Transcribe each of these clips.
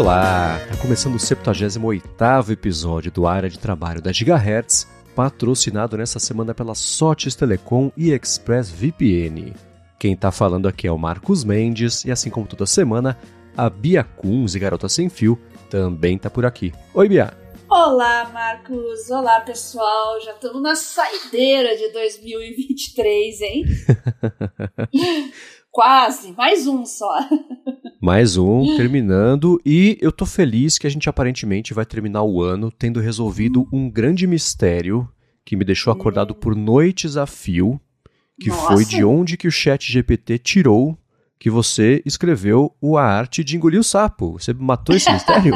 Olá, está começando o 78º episódio do Área de Trabalho da Gigahertz, patrocinado nessa semana pela Sotes Telecom e Express VPN. Quem está falando aqui é o Marcos Mendes e assim como toda semana, a Bia Kunz e Garota Sem Fio também está por aqui. Oi, Bia! Olá, Marcos! Olá, pessoal! Já estamos na saideira de 2023, hein? Quase, mais um só. Mais um, terminando, e eu tô feliz que a gente aparentemente vai terminar o ano tendo resolvido um grande mistério que me deixou acordado por noites a fio, que Nossa. foi de onde que o chat GPT tirou que você escreveu o A Arte de Engolir o Sapo. Você matou esse mistério?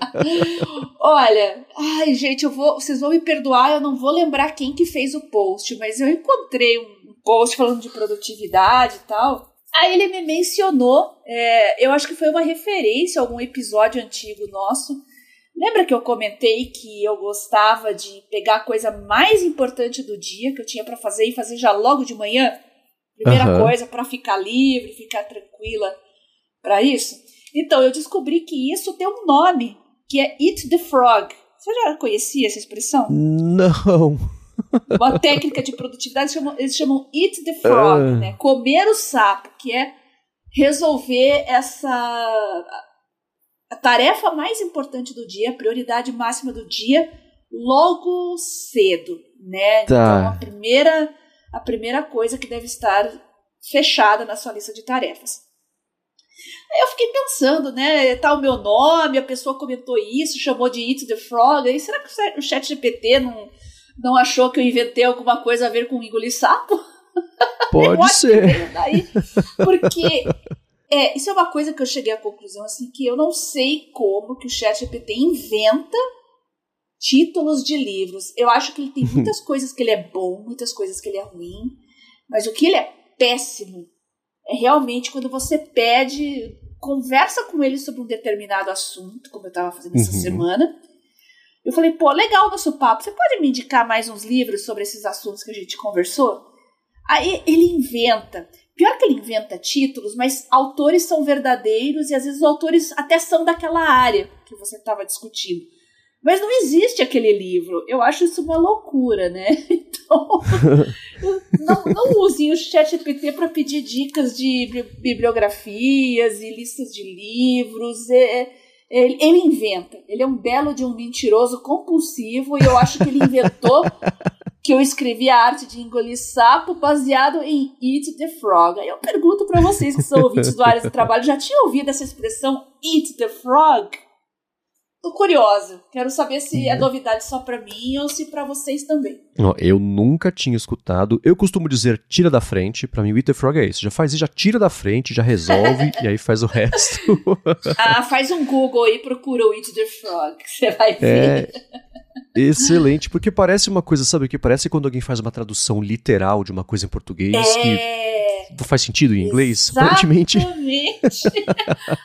Olha, ai, gente, eu vou, vocês vão me perdoar, eu não vou lembrar quem que fez o post, mas eu encontrei um post falando de produtividade e tal. Aí ele me mencionou, é, eu acho que foi uma referência a algum episódio antigo nosso. Lembra que eu comentei que eu gostava de pegar a coisa mais importante do dia que eu tinha para fazer e fazer já logo de manhã? Primeira Aham. coisa para ficar livre, ficar tranquila para isso. Então eu descobri que isso tem um nome, que é Eat the Frog. Você já conhecia essa expressão? Não. Uma técnica de produtividade, eles chamam, eles chamam Eat the Frog, Ah. né? Comer o sapo, que é resolver essa a tarefa mais importante do dia, a prioridade máxima do dia, logo cedo, né? Tá. Então a primeira a primeira coisa que deve estar fechada na sua lista de tarefas. Aí eu fiquei pensando, né? Tá o meu nome, a pessoa comentou isso, chamou de Eat the Frog. Aí será que o chat GPT não, não achou que eu inventei alguma coisa a ver com engolir sapo? Pode ser. daí, porque é, isso é uma coisa que eu cheguei à conclusão assim que eu não sei como que o chat GPT inventa títulos de livros. Eu acho que ele tem muitas coisas que ele é bom, muitas coisas que ele é ruim, mas o que ele é péssimo é realmente quando você pede, conversa com ele sobre um determinado assunto, como eu estava fazendo essa Uhum. semana. Eu falei, pô, legal o nosso papo. Você pode me indicar mais uns livros sobre esses assuntos que a gente conversou? Aí ele inventa. Pior que ele inventa títulos, mas autores são verdadeiros e às vezes os autores até são daquela área que você estava discutindo. Mas não existe aquele livro. Eu acho isso uma loucura, né? Então, não, não usem o ChatGPT para pedir dicas de bi- bibliografias e listas de livros. É- ele, ele inventa. Ele é um belo de um mentiroso compulsivo e eu acho que ele inventou que eu escrevi a arte de engolir sapo baseado em Eat the Frog. Eu pergunto para vocês que são ouvintes do área do trabalho, já tinham ouvido essa expressão Eat the Frog? Tô curiosa. Quero saber se é novidade só para mim ou se para vocês também. Eu nunca tinha escutado. Eu costumo dizer tira da frente. Pra mim, o Frog é isso. Já faz isso, já tira da frente, já resolve e aí faz o resto. Ah, faz um Google aí, procura o Frog, você vai ver. É excelente, porque parece uma coisa, sabe o que? Parece quando alguém faz uma tradução literal de uma coisa em português É, que faz sentido em inglês. Aparentemente. Exatamente.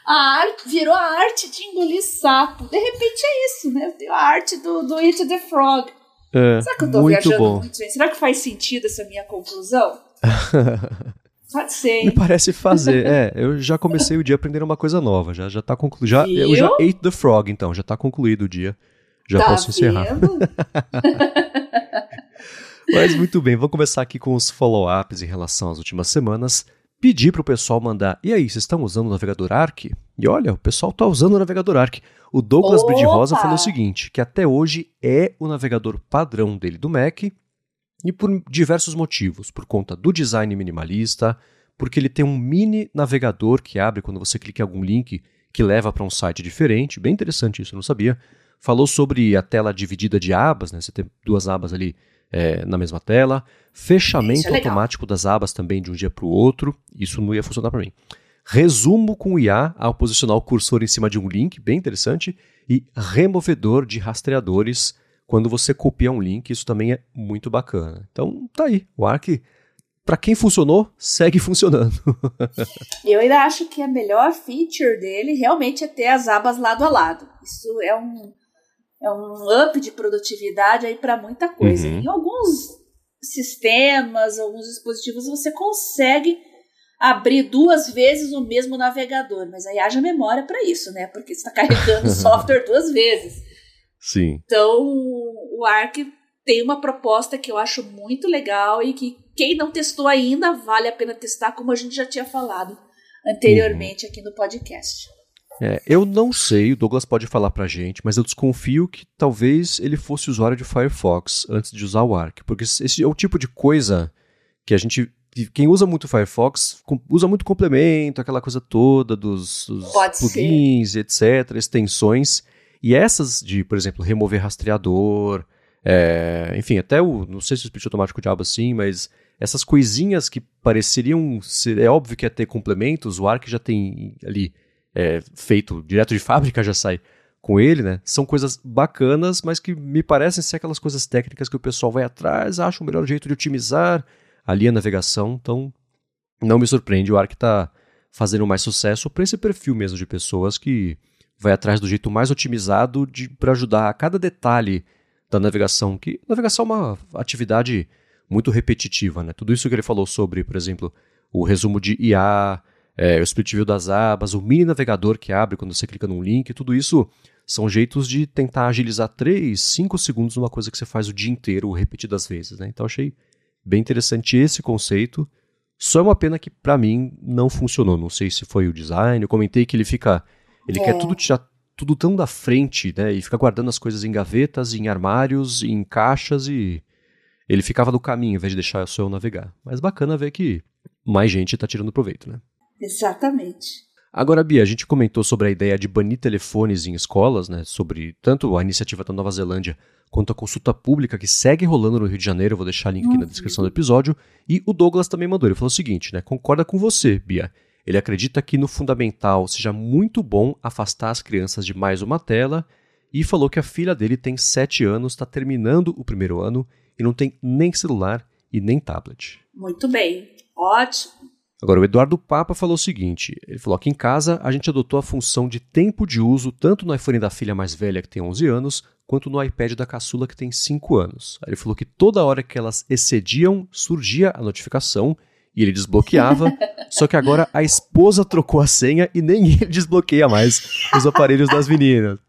a arte, virou a arte de engolir sapo. De repente é isso, né? Deu a arte do, do Eat the Frog. É, Será que eu tô muito viajando bom. muito, gente? Será que faz sentido essa minha conclusão? Pode ser, Me hein? parece fazer. É, eu já comecei o dia aprendendo uma coisa nova. Já, já tá concluído. Já, eu já ate the frog, então. Já tá concluído o dia. Já tá posso encerrar. Mas muito bem, vou começar aqui com os follow-ups em relação às últimas semanas. Pedir pro pessoal mandar. E aí, vocês estão usando o navegador Arc? E olha, o pessoal tá usando o navegador Arc. O Douglas Opa! Bridgerosa falou o seguinte: que até hoje é o navegador padrão dele do Mac. E por diversos motivos. Por conta do design minimalista, porque ele tem um mini navegador que abre quando você clica em algum link que leva para um site diferente. Bem interessante isso, eu não sabia. Falou sobre a tela dividida de abas, né? Você tem duas abas ali é, na mesma tela. Fechamento é automático das abas também de um dia para o outro. Isso não ia funcionar para mim. Resumo com IA ao posicionar o cursor em cima de um link, bem interessante. E removedor de rastreadores quando você copia um link. Isso também é muito bacana. Então tá aí. O Arc, para quem funcionou, segue funcionando. Eu ainda acho que a melhor feature dele realmente é ter as abas lado a lado. Isso é um, é um up de produtividade aí para muita coisa. Uhum. Em alguns sistemas, alguns dispositivos, você consegue abrir duas vezes o mesmo navegador, mas aí haja memória para isso, né? Porque você está carregando o software duas vezes. Sim. Então, o Arc tem uma proposta que eu acho muito legal e que quem não testou ainda vale a pena testar, como a gente já tinha falado anteriormente uhum. aqui no podcast. É, eu não sei, o Douglas pode falar pra gente, mas eu desconfio que talvez ele fosse usuário de Firefox antes de usar o Arc, porque esse é o tipo de coisa que a gente quem usa muito Firefox usa muito complemento, aquela coisa toda dos, dos plugins, ser. etc, extensões. E essas de, por exemplo, remover rastreador, é, enfim, até o, não sei se o split automático diabo assim, mas essas coisinhas que pareceriam ser, é óbvio que ia ter complementos, o Arc já tem ali é, feito direto de fábrica, já sai com ele, né? São coisas bacanas, mas que me parecem ser aquelas coisas técnicas que o pessoal vai atrás, acha o melhor jeito de otimizar ali a navegação, então não me surpreende o Arc tá fazendo mais sucesso para esse perfil mesmo de pessoas que vai atrás do jeito mais otimizado para ajudar a cada detalhe da navegação, que navegação é uma atividade muito repetitiva, né? Tudo isso que ele falou sobre, por exemplo, o resumo de IA, é, o split view das abas, o mini navegador que abre quando você clica num link, tudo isso são jeitos de tentar agilizar 3, 5 segundos numa coisa que você faz o dia inteiro repetidas vezes, né? Então achei bem interessante esse conceito. Só é uma pena que para mim não funcionou. Não sei se foi o design. Eu comentei que ele fica ele é. quer tudo tirar tudo tão da frente, né? E fica guardando as coisas em gavetas, em armários, em caixas e ele ficava no caminho em vez de deixar o seu navegar. Mas bacana ver que mais gente está tirando proveito, né? Exatamente. Agora, Bia, a gente comentou sobre a ideia de banir telefones em escolas, né? Sobre tanto a iniciativa da Nova Zelândia quanto a consulta pública que segue rolando no Rio de Janeiro. Eu vou deixar o link aqui na descrição do episódio. E o Douglas também mandou. Ele falou o seguinte, né? Concorda com você, Bia. Ele acredita que no fundamental seja muito bom afastar as crianças de mais uma tela e falou que a filha dele tem 7 anos, está terminando o primeiro ano e não tem nem celular e nem tablet. Muito bem, ótimo. Agora, o Eduardo Papa falou o seguinte: ele falou: aqui em casa a gente adotou a função de tempo de uso tanto no iPhone da filha mais velha, que tem 11 anos, quanto no iPad da caçula, que tem 5 anos. Aí ele falou que toda hora que elas excediam, surgia a notificação e ele desbloqueava. só que agora a esposa trocou a senha e nem ele desbloqueia mais os aparelhos das meninas.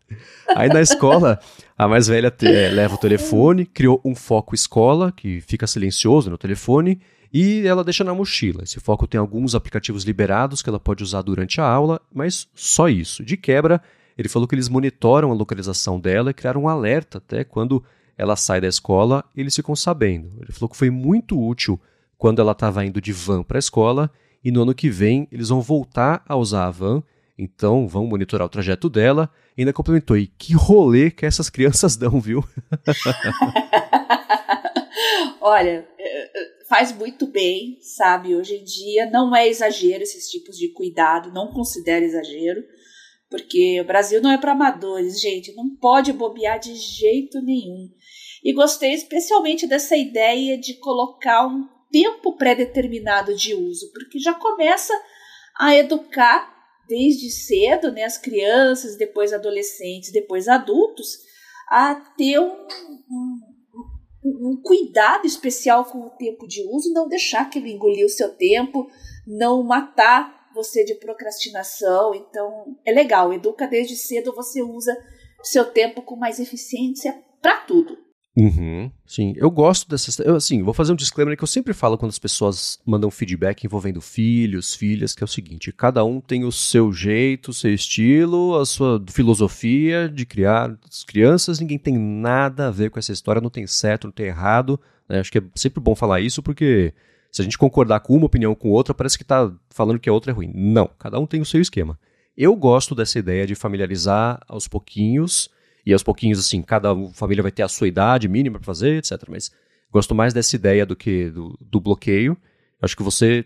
Aí na escola, a mais velha é, leva o telefone, criou um foco escola, que fica silencioso no telefone, e ela deixa na mochila. Esse foco tem alguns aplicativos liberados que ela pode usar durante a aula, mas só isso. De quebra, ele falou que eles monitoram a localização dela e criaram um alerta até quando ela sai da escola, eles ficam sabendo. Ele falou que foi muito útil quando ela estava indo de van para a escola, e no ano que vem eles vão voltar a usar a van, então vão monitorar o trajeto dela. E ainda complementou, e que rolê que essas crianças dão, viu? Olha, é, é, faz muito bem, sabe? Hoje em dia não é exagero esses tipos de cuidado, não considero exagero, porque o Brasil não é para amadores, gente, não pode bobear de jeito nenhum. E gostei especialmente dessa ideia de colocar um tempo pré-determinado de uso, porque já começa a educar desde cedo né, as crianças, depois adolescentes, depois adultos, a ter um, um, um cuidado especial com o tempo de uso, não deixar que ele engolir o seu tempo, não matar você de procrastinação. Então, é legal, educa desde cedo, você usa seu tempo com mais eficiência para tudo. Uhum, sim, eu gosto dessas. Eu, assim, vou fazer um disclaimer que eu sempre falo quando as pessoas mandam feedback envolvendo filhos, filhas, que é o seguinte: cada um tem o seu jeito, o seu estilo, a sua filosofia de criar as crianças, ninguém tem nada a ver com essa história, não tem certo, não tem errado. Né? Acho que é sempre bom falar isso, porque se a gente concordar com uma opinião com outra, parece que está falando que a outra é ruim. Não, cada um tem o seu esquema. Eu gosto dessa ideia de familiarizar aos pouquinhos e aos pouquinhos, assim, cada família vai ter a sua idade mínima para fazer, etc. Mas gosto mais dessa ideia do que do, do bloqueio. Acho que você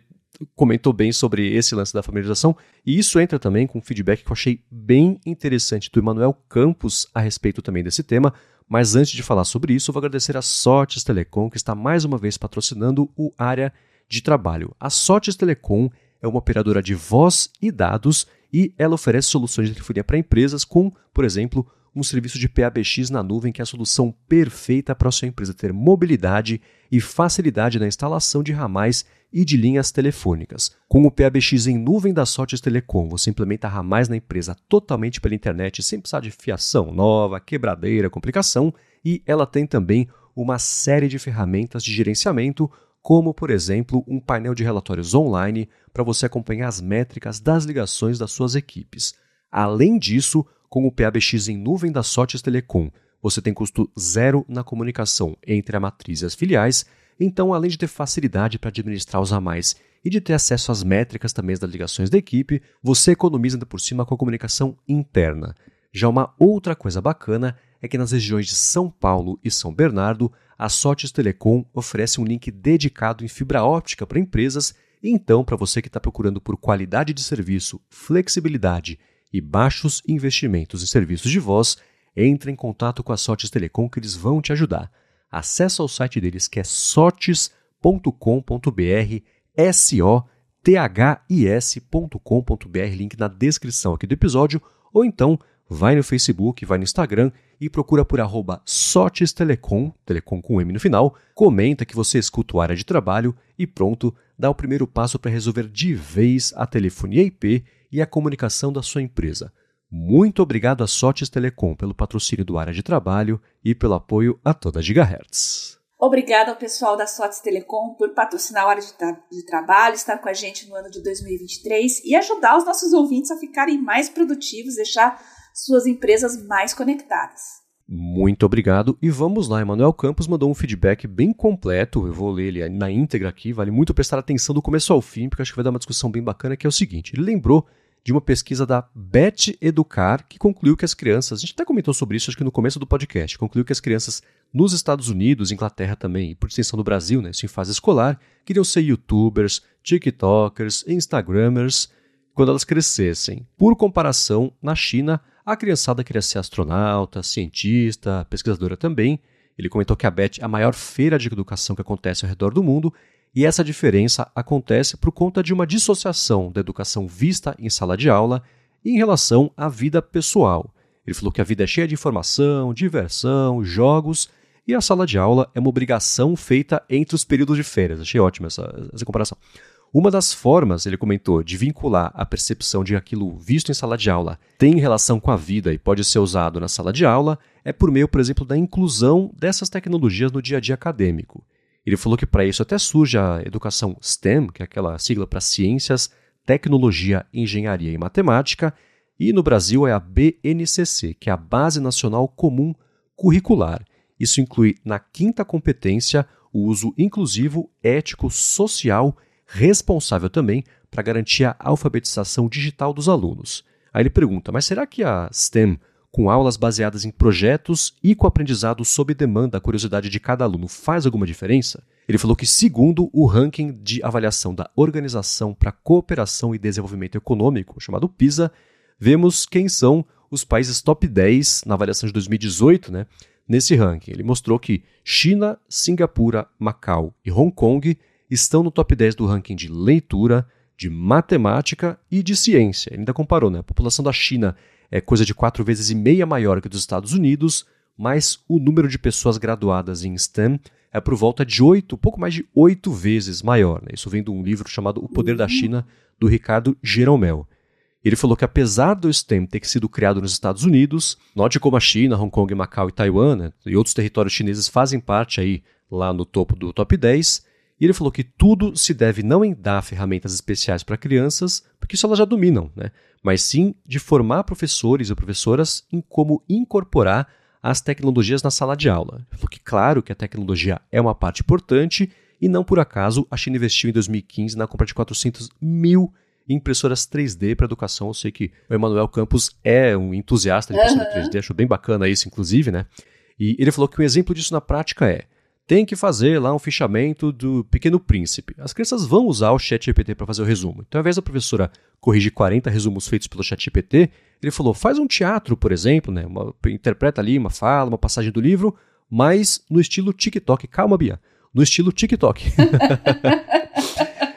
comentou bem sobre esse lance da familiarização, e isso entra também com um feedback que eu achei bem interessante do Emanuel Campos a respeito também desse tema. Mas antes de falar sobre isso, eu vou agradecer a Sortes Telecom, que está mais uma vez patrocinando o área de trabalho. A Sortes Telecom é uma operadora de voz e dados e ela oferece soluções de telefonia para empresas com, por exemplo, um serviço de PABX na nuvem que é a solução perfeita para a sua empresa ter mobilidade e facilidade na instalação de ramais e de linhas telefônicas. Com o PABX em nuvem da Sortes Telecom, você implementa ramais na empresa totalmente pela internet, sem precisar de fiação nova, quebradeira, complicação, e ela tem também uma série de ferramentas de gerenciamento, como, por exemplo, um painel de relatórios online para você acompanhar as métricas das ligações das suas equipes. Além disso, com o PABX em nuvem da Sotes Telecom, você tem custo zero na comunicação entre a matriz e as filiais, então além de ter facilidade para administrar os ramais e de ter acesso às métricas também das ligações da equipe, você economiza ainda por cima com a comunicação interna. Já uma outra coisa bacana é que nas regiões de São Paulo e São Bernardo, a Sotes Telecom oferece um link dedicado em fibra óptica para empresas, então para você que está procurando por qualidade de serviço, flexibilidade e baixos investimentos em serviços de voz, entre em contato com a Sotes Telecom que eles vão te ajudar. Acesse o site deles que é sotes.com.br, S-O-T-H-I-S.com.br, link na descrição aqui do episódio, ou então vai no Facebook, vai no Instagram e procura por arroba Sotes Telecom, Telecom com M no final, comenta que você escuta o área de trabalho e pronto, dá o primeiro passo para resolver de vez a telefonia IP e a comunicação da sua empresa. Muito obrigado a Sotes Telecom pelo patrocínio do área de trabalho e pelo apoio a toda a Gigahertz. Obrigada ao pessoal da Sotes Telecom por patrocinar a área de, tra de, trabalho, estar com a gente no ano de 2023 e ajudar os nossos ouvintes a ficarem mais produtivos, deixar suas empresas mais conectadas. Muito obrigado. E vamos lá, Emanuel Campos mandou um feedback bem completo. Eu vou ler ele na íntegra aqui. Vale muito prestar atenção do começo ao fim, porque acho que vai dar uma discussão bem bacana, que é o seguinte. Ele lembrou de uma pesquisa da Bet Educar, que concluiu que as crianças, a gente até comentou sobre isso acho que no começo do podcast, concluiu que as crianças nos Estados Unidos, Inglaterra também, e por extensão do Brasil, né, isso em fase escolar, queriam ser youtubers, tiktokers, instagramers, quando elas crescessem. Por comparação, na China, a criançada queria ser astronauta, cientista, pesquisadora também. Ele comentou que a BET é a maior feira de educação que acontece ao redor do mundo, e essa diferença acontece por conta de uma dissociação da educação vista em sala de aula em relação à vida pessoal. Ele falou que a vida é cheia de informação, diversão, jogos, e a sala de aula é uma obrigação feita entre os períodos de férias. Achei ótima essa, essa comparação. Uma das formas, ele comentou, de vincular a percepção de aquilo visto em sala de aula tem relação com a vida e pode ser usado na sala de aula é por meio, por exemplo, da inclusão dessas tecnologias no dia a dia acadêmico. Ele falou que para isso até surge a educação STEM, que é aquela sigla para ciências, tecnologia, engenharia e matemática, e no Brasil é a BNCC, que é a Base Nacional Comum Curricular. Isso inclui na quinta competência o uso inclusivo, ético, social responsável também para garantir a alfabetização digital dos alunos. Aí ele pergunta: mas será que a STEM, com aulas baseadas em projetos e com aprendizado sob demanda da curiosidade de cada aluno, faz alguma diferença? Ele falou que, segundo o ranking de avaliação da Organização para a Cooperação e Desenvolvimento Econômico, chamado PISA, vemos quem são os países top 10 na avaliação de 2018, né? Nesse ranking, ele mostrou que China, Singapura, Macau e Hong Kong estão no top 10 do ranking de leitura, de matemática e de ciência. Ele ainda comparou, né? A população da China é coisa de quatro vezes e meia maior que dos Estados Unidos, mas o número de pessoas graduadas em STEM é por volta de oito, pouco mais de oito vezes maior. Né? Isso vem de um livro chamado O Poder da China, do Ricardo Jeromel. Ele falou que apesar do STEM ter sido criado nos Estados Unidos, note como a China, Hong Kong, Macau e Taiwan né, e outros territórios chineses fazem parte aí lá no topo do top 10, e ele falou que tudo se deve não em dar ferramentas especiais para crianças, porque isso elas já dominam, né? Mas sim de formar professores e professoras em como incorporar as tecnologias na sala de aula. Ele falou que, claro, que a tecnologia é uma parte importante e não por acaso a China investiu em 2015 na compra de 400 mil impressoras 3D para educação. Eu sei que o Emanuel Campos é um entusiasta de impressora uhum. 3D, acho bem bacana isso, inclusive, né? E ele falou que um exemplo disso na prática é tem que fazer lá um fichamento do Pequeno Príncipe. As crianças vão usar o Chat GPT para fazer o resumo. Então, ao invés da professora corrigir 40 resumos feitos pelo Chat GPT, ele falou: faz um teatro, por exemplo, né? Uma, interpreta ali uma fala, uma passagem do livro, mas no estilo TikTok. Calma, Bia. No estilo TikTok.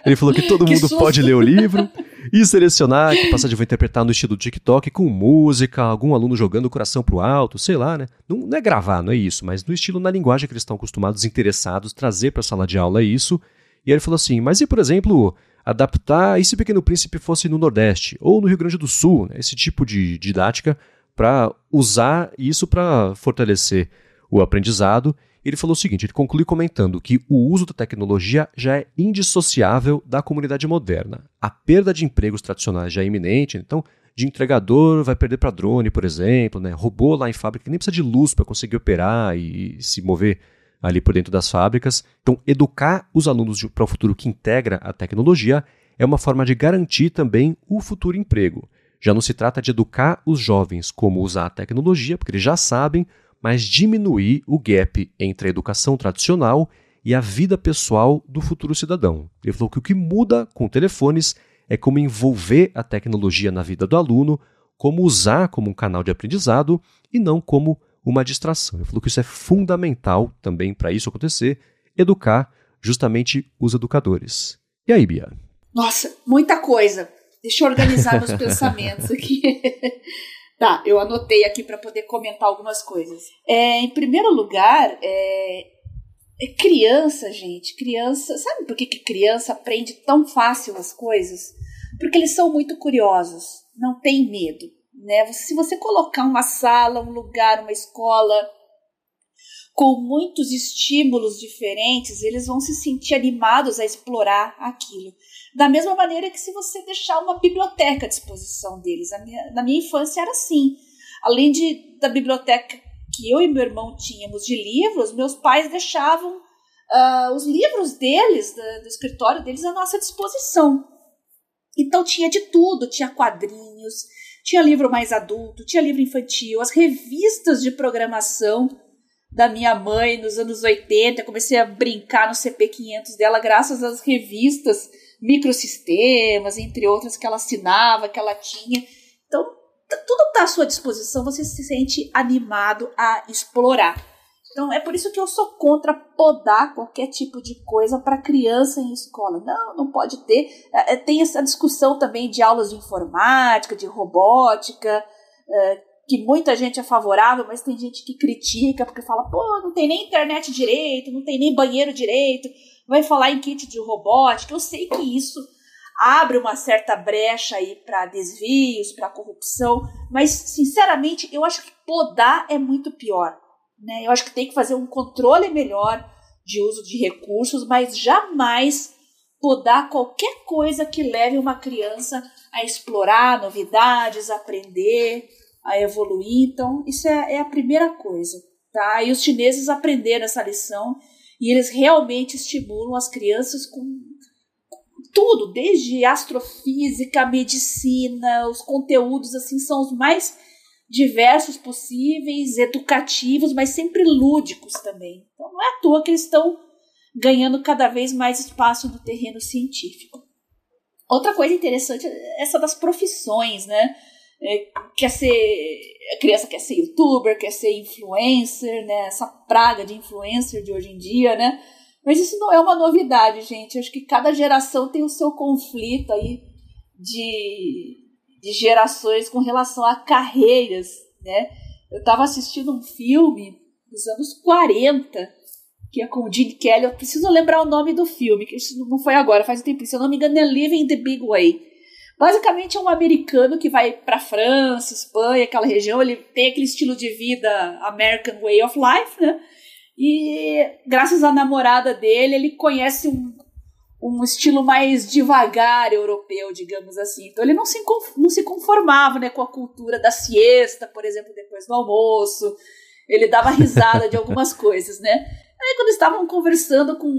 ele falou que todo que mundo susto. pode ler o livro e selecionar que passagem eu vou interpretar no estilo do TikTok, com música, algum aluno jogando o coração pro alto, sei lá, né? Não, não é gravar, não é isso, mas no estilo, na linguagem que eles estão acostumados, interessados, trazer para a sala de aula é isso. E aí ele falou assim, mas e, por exemplo, adaptar, e se Pequeno Príncipe fosse no Nordeste, ou no Rio Grande do Sul, né? esse tipo de didática, para usar isso para fortalecer o aprendizado ele falou o seguinte: ele conclui comentando que o uso da tecnologia já é indissociável da comunidade moderna. A perda de empregos tradicionais já é iminente, então, de entregador vai perder para drone, por exemplo, né? robô lá em fábrica que nem precisa de luz para conseguir operar e se mover ali por dentro das fábricas. Então, educar os alunos para o futuro que integra a tecnologia é uma forma de garantir também o futuro emprego. Já não se trata de educar os jovens como usar a tecnologia, porque eles já sabem mas diminuir o gap entre a educação tradicional e a vida pessoal do futuro cidadão. Ele falou que o que muda com telefones é como envolver a tecnologia na vida do aluno, como usar como um canal de aprendizado e não como uma distração. Ele falou que isso é fundamental também para isso acontecer, educar justamente os educadores. E aí, Bia? Nossa, muita coisa. Deixa eu organizar meus pensamentos aqui. Tá, eu anotei aqui para poder comentar algumas coisas. É, em primeiro lugar, é, é criança, gente. Criança. Sabe por que, que criança aprende tão fácil as coisas? Porque eles são muito curiosos, não tem medo. Né? Se você colocar uma sala, um lugar, uma escola com muitos estímulos diferentes, eles vão se sentir animados a explorar aquilo. Da mesma maneira que se você deixar uma biblioteca à disposição deles. Minha, na minha infância era assim. Além de, da biblioteca que eu e meu irmão tínhamos de livros, meus pais deixavam uh, os livros deles, do, escritório deles, à nossa disposição. Então tinha de tudo, tinha quadrinhos, tinha livro mais adulto, tinha livro infantil, as revistas de programação da minha mãe nos anos 80, eu comecei a brincar no CP500 dela graças às revistas microsistemas, entre outras que ela assinava, que ela tinha. Então, tudo está à sua disposição, você se sente animado a explorar. Então, é por isso que eu sou contra podar qualquer tipo de coisa para criança em escola. Não, não pode ter. É, é, tem essa discussão também de aulas de informática, de robótica, é, que muita gente é favorável, mas tem gente que critica porque fala, pô, não tem nem internet direito, não tem nem banheiro direito vai falar em kit de robótica. Eu sei que isso abre uma certa brecha aí para desvios, para corrupção, mas sinceramente eu acho que podar é muito pior. Né? Eu acho que tem que fazer um controle melhor de uso de recursos, mas jamais podar qualquer coisa que leve uma criança a explorar novidades, aprender, a evoluir. Então, isso é, é a primeira coisa. Tá? E os chineses aprenderam essa lição e eles realmente estimulam as crianças com tudo, desde astrofísica, medicina, os conteúdos assim são os mais diversos possíveis, educativos, mas sempre lúdicos também. Então não é à toa que eles estão ganhando cada vez mais espaço no terreno científico. Outra coisa interessante é essa das profissões, né? É, quer ser a criança quer ser youtuber, quer ser influencer, né? Essa praga de influencer de hoje em dia, né? Mas isso não é uma novidade, gente. Acho que cada geração tem o seu conflito aí de, de gerações com relação a carreiras, né? Eu estava assistindo um filme dos anos 40, que é com o Gene Kelly. Eu preciso lembrar o nome do filme, que isso não foi agora, faz um tempo. Se eu não me engano, é Living the Big Way. Basicamente é um americano que vai para França, Espanha, aquela região, ele tem aquele estilo de vida American Way of Life, né? E graças à namorada dele, ele conhece um, um estilo mais devagar europeu, digamos assim. Então ele não se, não se conformava né, com a cultura da siesta, por exemplo, depois do almoço. Ele dava risada de algumas coisas, né? Aí quando estavam conversando com,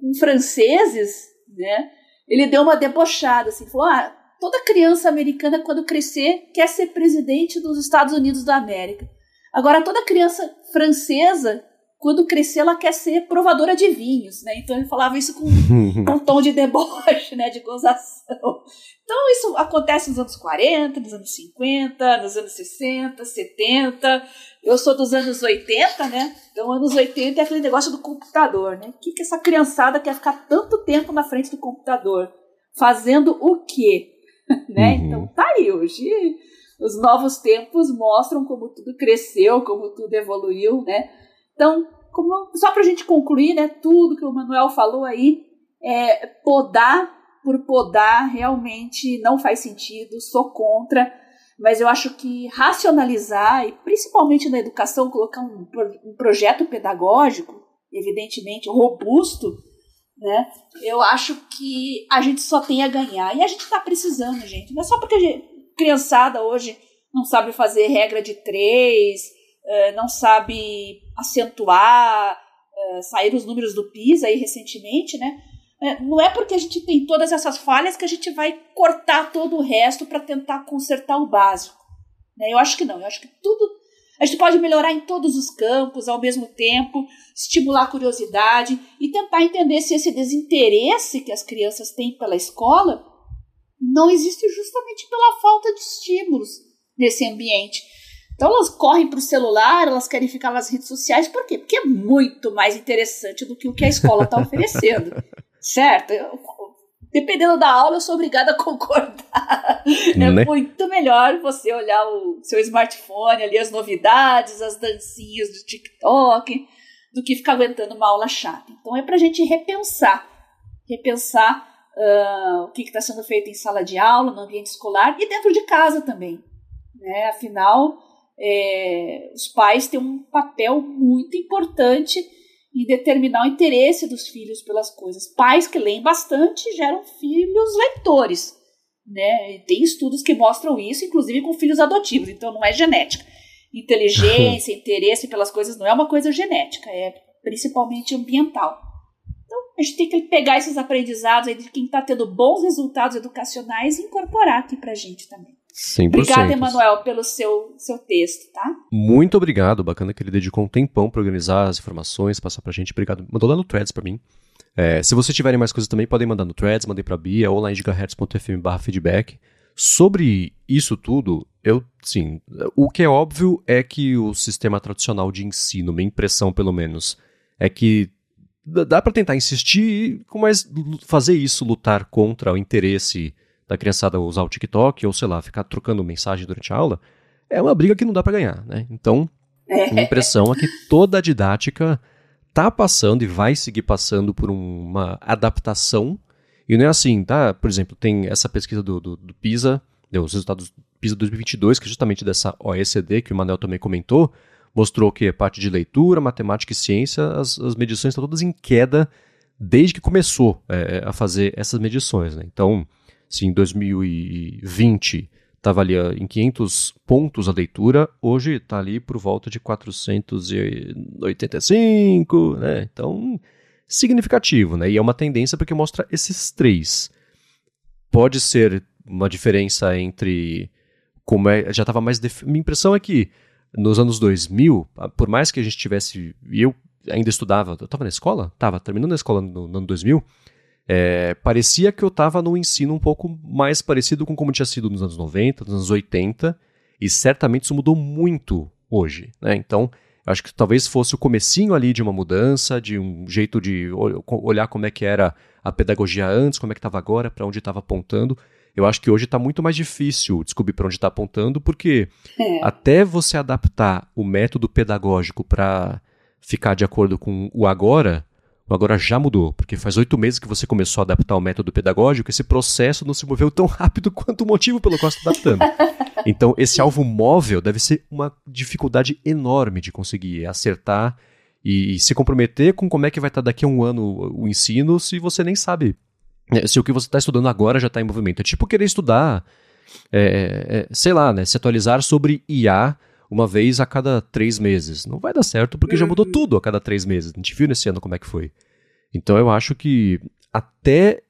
com franceses, né? Ele deu uma debochada, assim, falou: ah, toda criança americana, quando crescer, quer ser presidente dos Estados Unidos da América. Agora, toda criança francesa, quando crescer, ela quer ser provadora de vinhos, né? Então ele falava isso com, com um tom de deboche, né? De gozação. Então isso acontece nos anos 40, nos anos 50, nos anos 60, 70. Eu sou dos anos 80, né? Então anos 80 é aquele negócio do computador, né? O que, que essa criançada quer ficar tanto tempo na frente do computador? Fazendo o quê? né? Uhum. Então tá aí hoje. Os novos tempos mostram como tudo cresceu, como tudo evoluiu, né? Então, como, só para a gente concluir, né? Tudo que o Manuel falou aí, é, podar por podar realmente não faz sentido, sou contra, mas eu acho que racionalizar, e principalmente na educação, colocar um, um projeto pedagógico, evidentemente robusto, né? Eu acho que a gente só tem a ganhar. E a gente está precisando, gente. Não é só porque a gente, criançada hoje não sabe fazer regra de três, eh, não sabe acentuar, eh, sair os números do PISA aí recentemente, né? É, não é porque a gente tem todas essas falhas que a gente vai cortar todo o resto para tentar consertar o básico. Né? Eu acho que não. Eu acho que tudo. A gente pode melhorar em todos os campos ao mesmo tempo, estimular a curiosidade e tentar entender se esse desinteresse que as crianças têm pela escola não existe justamente pela falta de estímulos nesse ambiente. Então elas correm para o celular, elas querem ficar nas redes sociais, por quê? Porque é muito mais interessante do que o que a escola está oferecendo. certo? Dependendo da aula, eu sou obrigada a concordar. É né? muito melhor você olhar o seu smartphone ali, as novidades, as dancinhas do TikTok, do que ficar aguentando uma aula chata. Então é para a gente repensar, repensar uh, o que está sendo feito em sala de aula, no ambiente escolar e dentro de casa também. Né? Afinal, é, os pais têm um papel muito importante e determinar o interesse dos filhos pelas coisas. Pais que leem bastante geram filhos leitores. Né? Tem estudos que mostram isso, inclusive com filhos adotivos, então não é genética. Inteligência, interesse pelas coisas não é uma coisa genética, é principalmente ambiental. Então, a gente tem que pegar esses aprendizados aí de quem está tendo bons resultados educacionais e incorporar aqui para a gente também. 100%. Obrigada, Emanuel, pelo seu, seu texto, tá? Muito obrigado, bacana que ele dedicou um tempão para organizar as informações, passar pra gente. Obrigado. Mandou lá no Threads para mim. É, se vocês tiverem mais coisas também, podem mandar no Threads, mandei pra Bia ou lá em gigahertz.fm feedback. Sobre isso tudo, eu, sim, o que é óbvio é que o sistema tradicional de ensino, minha impressão pelo menos, é que dá para tentar insistir, mas fazer isso, lutar contra o interesse da criançada usar o TikTok ou, sei lá, ficar trocando mensagem durante a aula, é uma briga que não dá para ganhar, né? Então, a minha impressão é que toda a didática tá passando e vai seguir passando por uma adaptação. E não é assim, tá? Por exemplo, tem essa pesquisa do, do, do PISA, deu os resultados do PISA 2022, que é justamente dessa OECD que o Manel também comentou, mostrou que a parte de leitura, matemática e ciência, as, as medições estão todas em queda desde que começou é, a fazer essas medições. Né? Então, se em 2020 estava ali em 500 pontos a leitura, hoje está ali por volta de 485, né? Então, significativo, né? E é uma tendência porque mostra esses três. Pode ser uma diferença entre como é, já estava mais def... minha impressão é que nos anos 2000, por mais que a gente tivesse e eu ainda estudava, eu estava na escola, estava terminando a escola no, no ano 2000, é, parecia que eu estava num ensino um pouco mais parecido com como tinha sido nos anos 90, nos anos 80, e certamente isso mudou muito hoje. Né? Então, acho que talvez fosse o comecinho ali de uma mudança, de um jeito de olhar como é que era a pedagogia antes, como é que estava agora, para onde estava apontando. Eu acho que hoje está muito mais difícil descobrir para onde está apontando, porque é. até você adaptar o método pedagógico para ficar de acordo com o agora, agora já mudou, porque faz oito meses que você começou a adaptar o método pedagógico, esse processo não se moveu tão rápido quanto o motivo pelo qual está adaptando. Então, esse alvo móvel deve ser uma dificuldade enorme de conseguir acertar e se comprometer com como é que vai estar daqui a um ano o ensino se você nem sabe né, se o que você está estudando agora já está em movimento. É tipo querer estudar, é, é, sei lá, né, se atualizar sobre IA uma vez a cada três meses. Não vai dar certo porque já mudou tudo a cada três meses. A gente viu nesse ano como é que foi. Então eu acho que até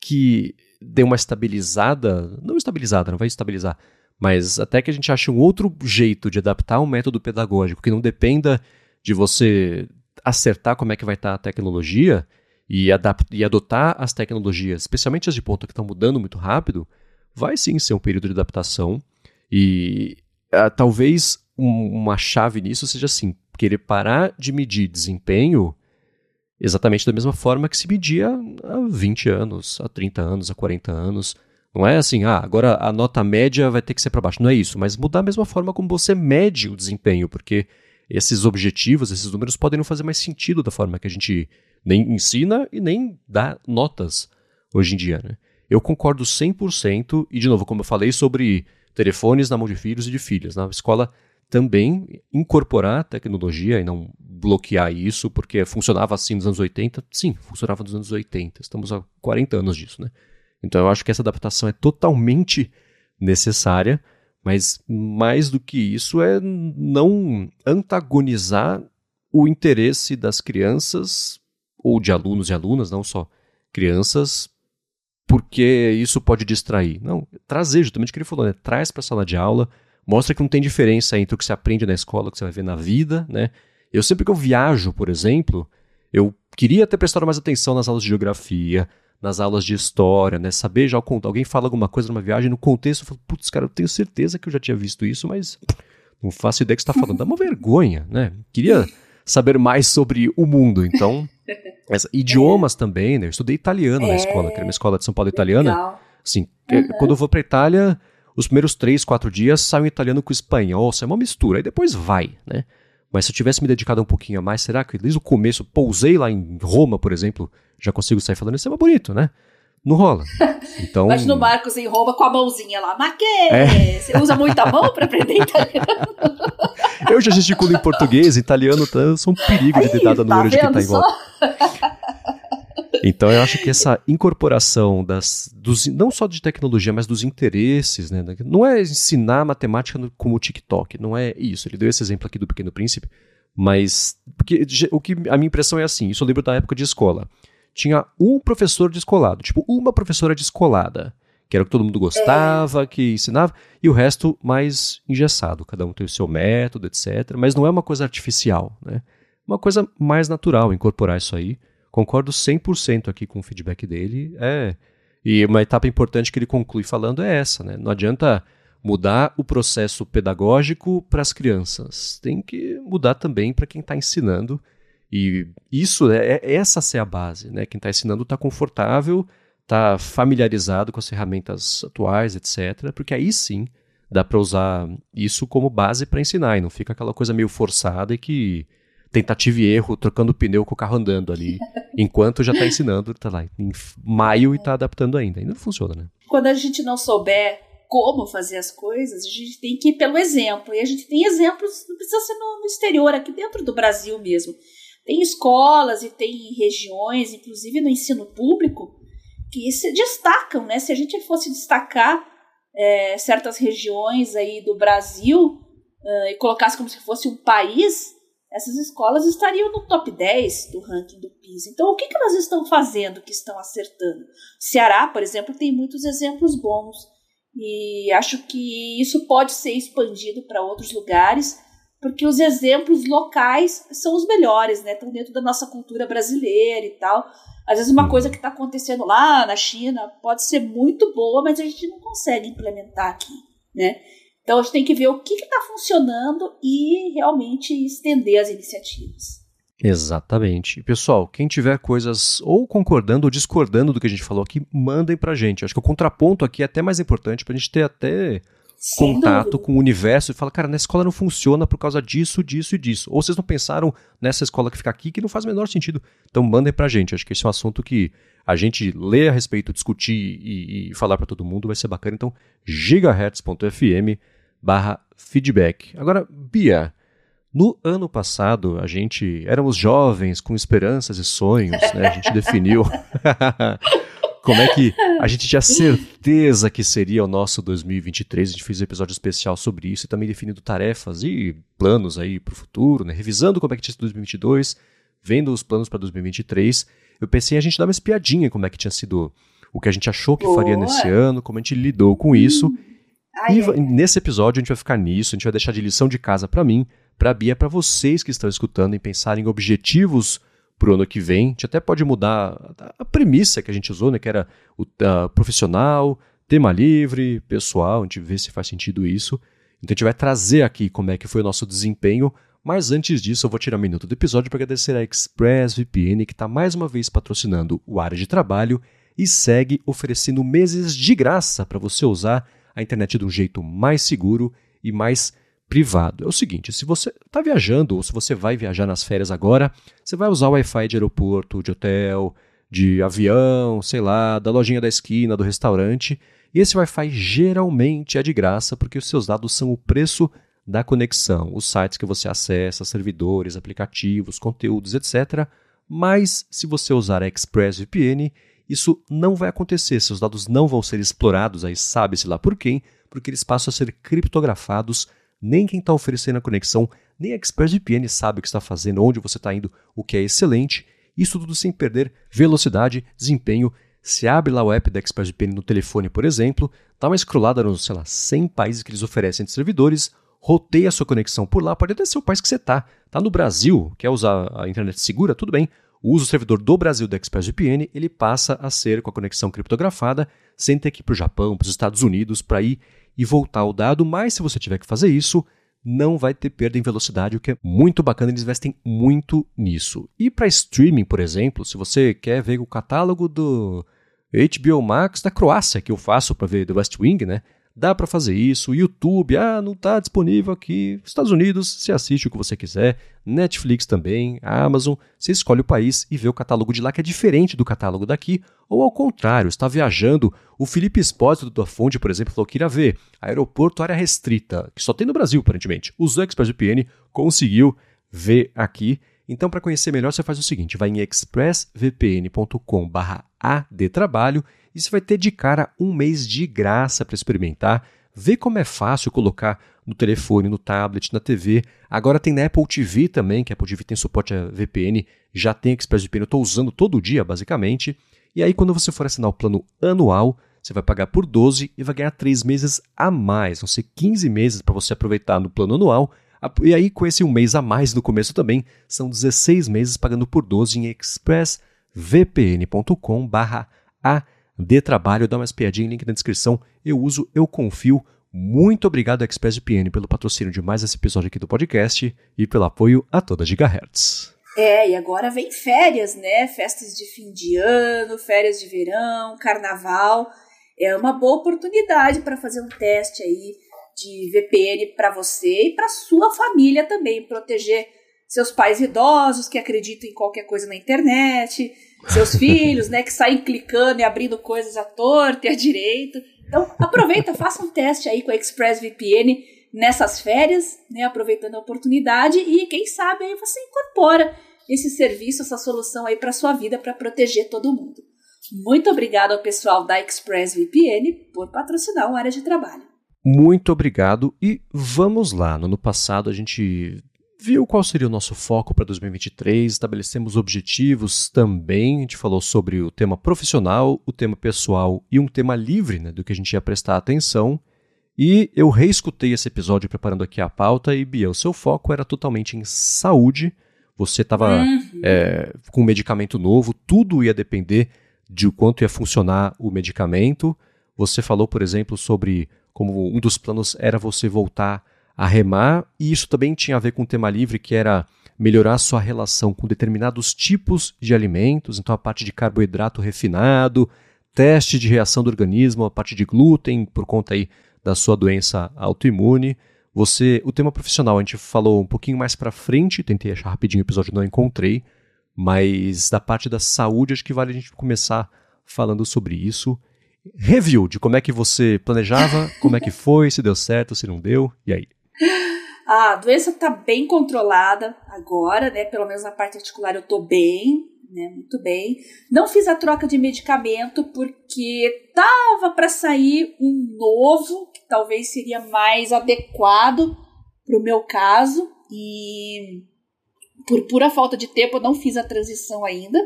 que dê uma estabilizada, não estabilizada, não vai estabilizar, mas até que a gente ache um outro jeito de adaptar um método pedagógico que não dependa de você acertar como é que vai estar a tecnologia e, e adotar as tecnologias, especialmente as de ponta que estão mudando muito rápido, vai sim ser um período de adaptação e uh, talvez um, uma chave nisso seja assim, querer parar de medir desempenho exatamente da mesma forma que se media há 20 anos, há 30 anos, há 40 anos. Não é assim, ah, agora a nota média vai ter que ser para baixo. Não é isso, mas mudar a mesma forma como você mede o desempenho, porque esses objetivos, esses números podem não fazer mais sentido da forma que a gente nem ensina e nem dá notas hoje em dia. Né? Eu concordo 100%, e de novo, como eu falei sobre telefones na mão de filhos e de filhas, na escola também incorporar tecnologia e não bloquear isso, porque funcionava assim nos anos 80. Sim, funcionava nos anos 80. Estamos há 40 anos disso, né? Então eu acho que essa adaptação é totalmente necessária, mas mais do que isso é não antagonizar o interesse das crianças ou de alunos e alunas, não só crianças, porque isso pode distrair. Não, trazer justamente o que ele falou, né? Traz para a sala de aula, mostra que não tem diferença entre o que você aprende na escola e o que você vai ver na vida, né? Eu sempre que eu viajo, por exemplo, eu queria ter prestado mais atenção nas aulas de geografia, nas aulas de história, né? Saber já alguém fala alguma coisa numa viagem no contexto, eu falo, putz, cara, eu tenho certeza que eu já tinha visto isso, mas não faço ideia que está falando. Dá uma vergonha, né? Queria saber mais sobre o mundo, então essa, idiomas é. também, né? Eu estudei italiano é. na escola, que era uma escola de São Paulo italiana. Legal. Assim, uhum. quando eu vou para Itália, os primeiros três, quatro dias saem italiano com espanhol, é uma mistura, aí depois vai, né? Mas se eu tivesse me dedicado um pouquinho a mais, será que desde o começo, pousei lá em Roma, por exemplo, já consigo sair falando isso? É mais bonito, né? Não rola. Então... Imagina o Marcos em Roma com a mãozinha lá. Mas que? É. Você usa muita mão para aprender italiano? eu já gesticulo em português, italiano, tá, eu sou um perigo de ter dado tá no olho de quem tá em volta. Então eu acho que essa incorporação das, dos, não só de tecnologia, mas dos interesses, né? Não é ensinar matemática no, como o TikTok, não é isso. Ele deu esse exemplo aqui do Pequeno Príncipe, mas porque o que a minha impressão é assim, isso eu lembro da época de escola. Tinha um professor descolado, tipo uma professora descolada, que era o que todo mundo gostava, que ensinava, e o resto mais engessado, cada um tem o seu método, etc. Mas não é uma coisa artificial, né? Uma coisa mais natural incorporar isso aí. Concordo 100% aqui com o feedback dele. É. E uma etapa importante que ele conclui falando é essa, né? Não adianta mudar o processo pedagógico para as crianças. Tem que mudar também para quem está ensinando. E isso é, é essa ser a base, né? Quem está ensinando está confortável, está familiarizado com as ferramentas atuais, etc. Porque aí sim dá para usar isso como base para ensinar e não fica aquela coisa meio forçada e que tentativa e erro, trocando pneu com o carro andando ali, enquanto já está ensinando, está lá em maio e está adaptando ainda. Ainda não funciona, né? Quando a gente não souber como fazer as coisas, a gente tem que ir pelo exemplo. E a gente tem exemplos, não precisa ser no, no exterior, aqui dentro do Brasil mesmo. Tem escolas e tem regiões, inclusive no ensino público, que se destacam, né? Se a gente fosse destacar é, certas regiões aí do Brasil uh, e colocasse como se fosse um país, essas escolas estariam no top 10 do ranking do PISA. Então, o que, que elas estão fazendo que estão acertando? Ceará, por exemplo, tem muitos exemplos bons. E acho que isso pode ser expandido para outros lugares, porque os exemplos locais são os melhores, né? Estão dentro da nossa cultura brasileira e tal. Às vezes uma coisa que está acontecendo lá na China pode ser muito boa, mas a gente não consegue implementar aqui, né? Então a gente tem que ver o que está funcionando e realmente estender as iniciativas. Exatamente. Pessoal, quem tiver coisas ou concordando ou discordando do que a gente falou aqui, mandem pra gente. Acho que o contraponto aqui é até mais importante pra gente ter até Sem contato dúvida. com o universo e falar, cara, na escola não funciona por causa disso, disso e disso. Ou vocês não pensaram nessa escola que fica aqui que não faz o menor sentido. Então mandem pra gente. Acho que esse é um assunto que a gente ler a respeito, discutir e, e falar para todo mundo vai ser bacana. Então, gigahertz.fm barra feedback. Agora, Bia, no ano passado a gente éramos jovens com esperanças e sonhos, né? A gente definiu como é que a gente tinha certeza que seria o nosso 2023. A gente fez um episódio especial sobre isso e também definindo tarefas e planos aí para o futuro, né? Revisando como é que tinha sido 2022, vendo os planos para 2023. Eu pensei em a gente dar uma espiadinha como é que tinha sido o que a gente achou que Boa. faria nesse ano, como a gente lidou com isso. Hum. Ai, e ai, nesse episódio a gente vai ficar nisso, a gente vai deixar de lição de casa para mim, para Bia, para vocês que estão escutando, em pensar em objetivos para o ano que vem. A gente até pode mudar a premissa que a gente usou, né, que era o uh, profissional, tema livre, pessoal, a gente vê se faz sentido isso. Então a gente vai trazer aqui como é que foi o nosso desempenho, mas antes disso eu vou tirar um minuto do episódio para agradecer a ExpressVPN que está mais uma vez patrocinando o área de trabalho e segue oferecendo meses de graça para você usar a internet de um jeito mais seguro e mais privado. É o seguinte, se você está viajando ou se você vai viajar nas férias agora, você vai usar o Wi-Fi de aeroporto, de hotel, de avião, sei lá, da lojinha da esquina, do restaurante, e esse Wi-Fi geralmente é de graça porque os seus dados são o preço da conexão, os sites que você acessa, servidores, aplicativos, conteúdos, etc. Mas se você usar a ExpressVPN, isso não vai acontecer, seus dados não vão ser explorados, aí sabe-se lá por quem, porque eles passam a ser criptografados, nem quem está oferecendo a conexão, nem a ExpressVPN sabe o que está fazendo, onde você está indo, o que é excelente, isso tudo sem perder velocidade, desempenho. Se abre lá o app da ExpressVPN no telefone, por exemplo, dá uma scrollada nos, sei lá, 100 países que eles oferecem de servidores, roteia a sua conexão por lá, pode até ser o país que você está. Está no Brasil, quer usar a internet segura, tudo bem. Usa o servidor do Brasil da ExpressVPN, ele passa a ser com a conexão criptografada, sem ter que ir para o Japão, para os Estados Unidos, para ir e voltar o dado, mas se você tiver que fazer isso, não vai ter perda em velocidade, o que é muito bacana, eles investem muito nisso. E para streaming, por exemplo, se você quer ver o catálogo do HBO Max da Croácia, que eu faço para ver The West Wing, né? Dá para fazer isso. YouTube, ah, não está disponível aqui. Estados Unidos, você assiste o que você quiser. Netflix também, Amazon. Você escolhe o país e vê o catálogo de lá que é diferente do catálogo daqui. Ou ao contrário, está viajando. O Felipe Espósito da Fonte, por exemplo, falou que irá ver aeroporto área restrita, que só tem no Brasil, aparentemente. Usou ExpressVPN, conseguiu ver aqui. Então, para conhecer melhor, você faz o seguinte: vai em expressvpn.com/adtrabalho e você vai ter de cara um mês de graça para experimentar. Vê como é fácil colocar no telefone, no tablet, na TV. Agora tem na Apple TV também, que a Apple TV tem suporte a VPN, já tem ExpressVPN, eu estou usando todo dia, basicamente. E aí, quando você for assinar o plano anual, você vai pagar por 12 e vai ganhar 3 meses a mais. Vão ser 15 meses para você aproveitar no plano anual. E aí, com esse um mês a mais no começo também, são 16 meses pagando por 12 em dê trabalho, dá uma espiadinha, link na descrição. Eu uso, eu confio. Muito obrigado, ExpressVPN, pelo patrocínio de mais esse episódio aqui do podcast e pelo apoio a toda Gigahertz. É, e agora vem férias, né? Festas de fim de ano, férias de verão, carnaval. É uma boa oportunidade para fazer um teste aí de VPN para você e para sua família também, proteger seus pais idosos que acreditam em qualquer coisa na internet, seus filhos, né, que saem clicando e abrindo coisas à torta e à direita. Então, aproveita, faça um teste aí com a ExpressVPN nessas férias, né, aproveitando a oportunidade e quem sabe aí você incorpora esse serviço, essa solução aí para sua vida para proteger todo mundo. Muito obrigado ao pessoal da ExpressVPN por patrocinar o área de trabalho. Muito obrigado e vamos lá. No ano passado a gente viu qual seria o nosso foco para 2023, estabelecemos objetivos também. A gente falou sobre o tema profissional, o tema pessoal e um tema livre né, do que a gente ia prestar atenção. E eu reescutei esse episódio preparando aqui a pauta e, Bia, o seu foco era totalmente em saúde. Você estava uhum. é, com um medicamento novo, tudo ia depender de quanto ia funcionar o medicamento. Você falou, por exemplo, sobre como um dos planos era você voltar a remar, e isso também tinha a ver com o tema livre, que era melhorar sua relação com determinados tipos de alimentos, então a parte de carboidrato refinado, teste de reação do organismo, a parte de glúten, por conta aí da sua doença autoimune. Você, o tema profissional, a gente falou um pouquinho mais para frente, tentei achar rapidinho o episódio, não encontrei, mas da parte da saúde, acho que vale a gente começar falando sobre isso. Review de como é que você planejava, como é que foi, se deu certo, se não deu, e aí? A doença está bem controlada agora, né? Pelo menos na parte articular eu estou bem, né? Muito bem. Não fiz a troca de medicamento porque tava para sair um novo que talvez seria mais adequado para o meu caso e por pura falta de tempo eu não fiz a transição ainda.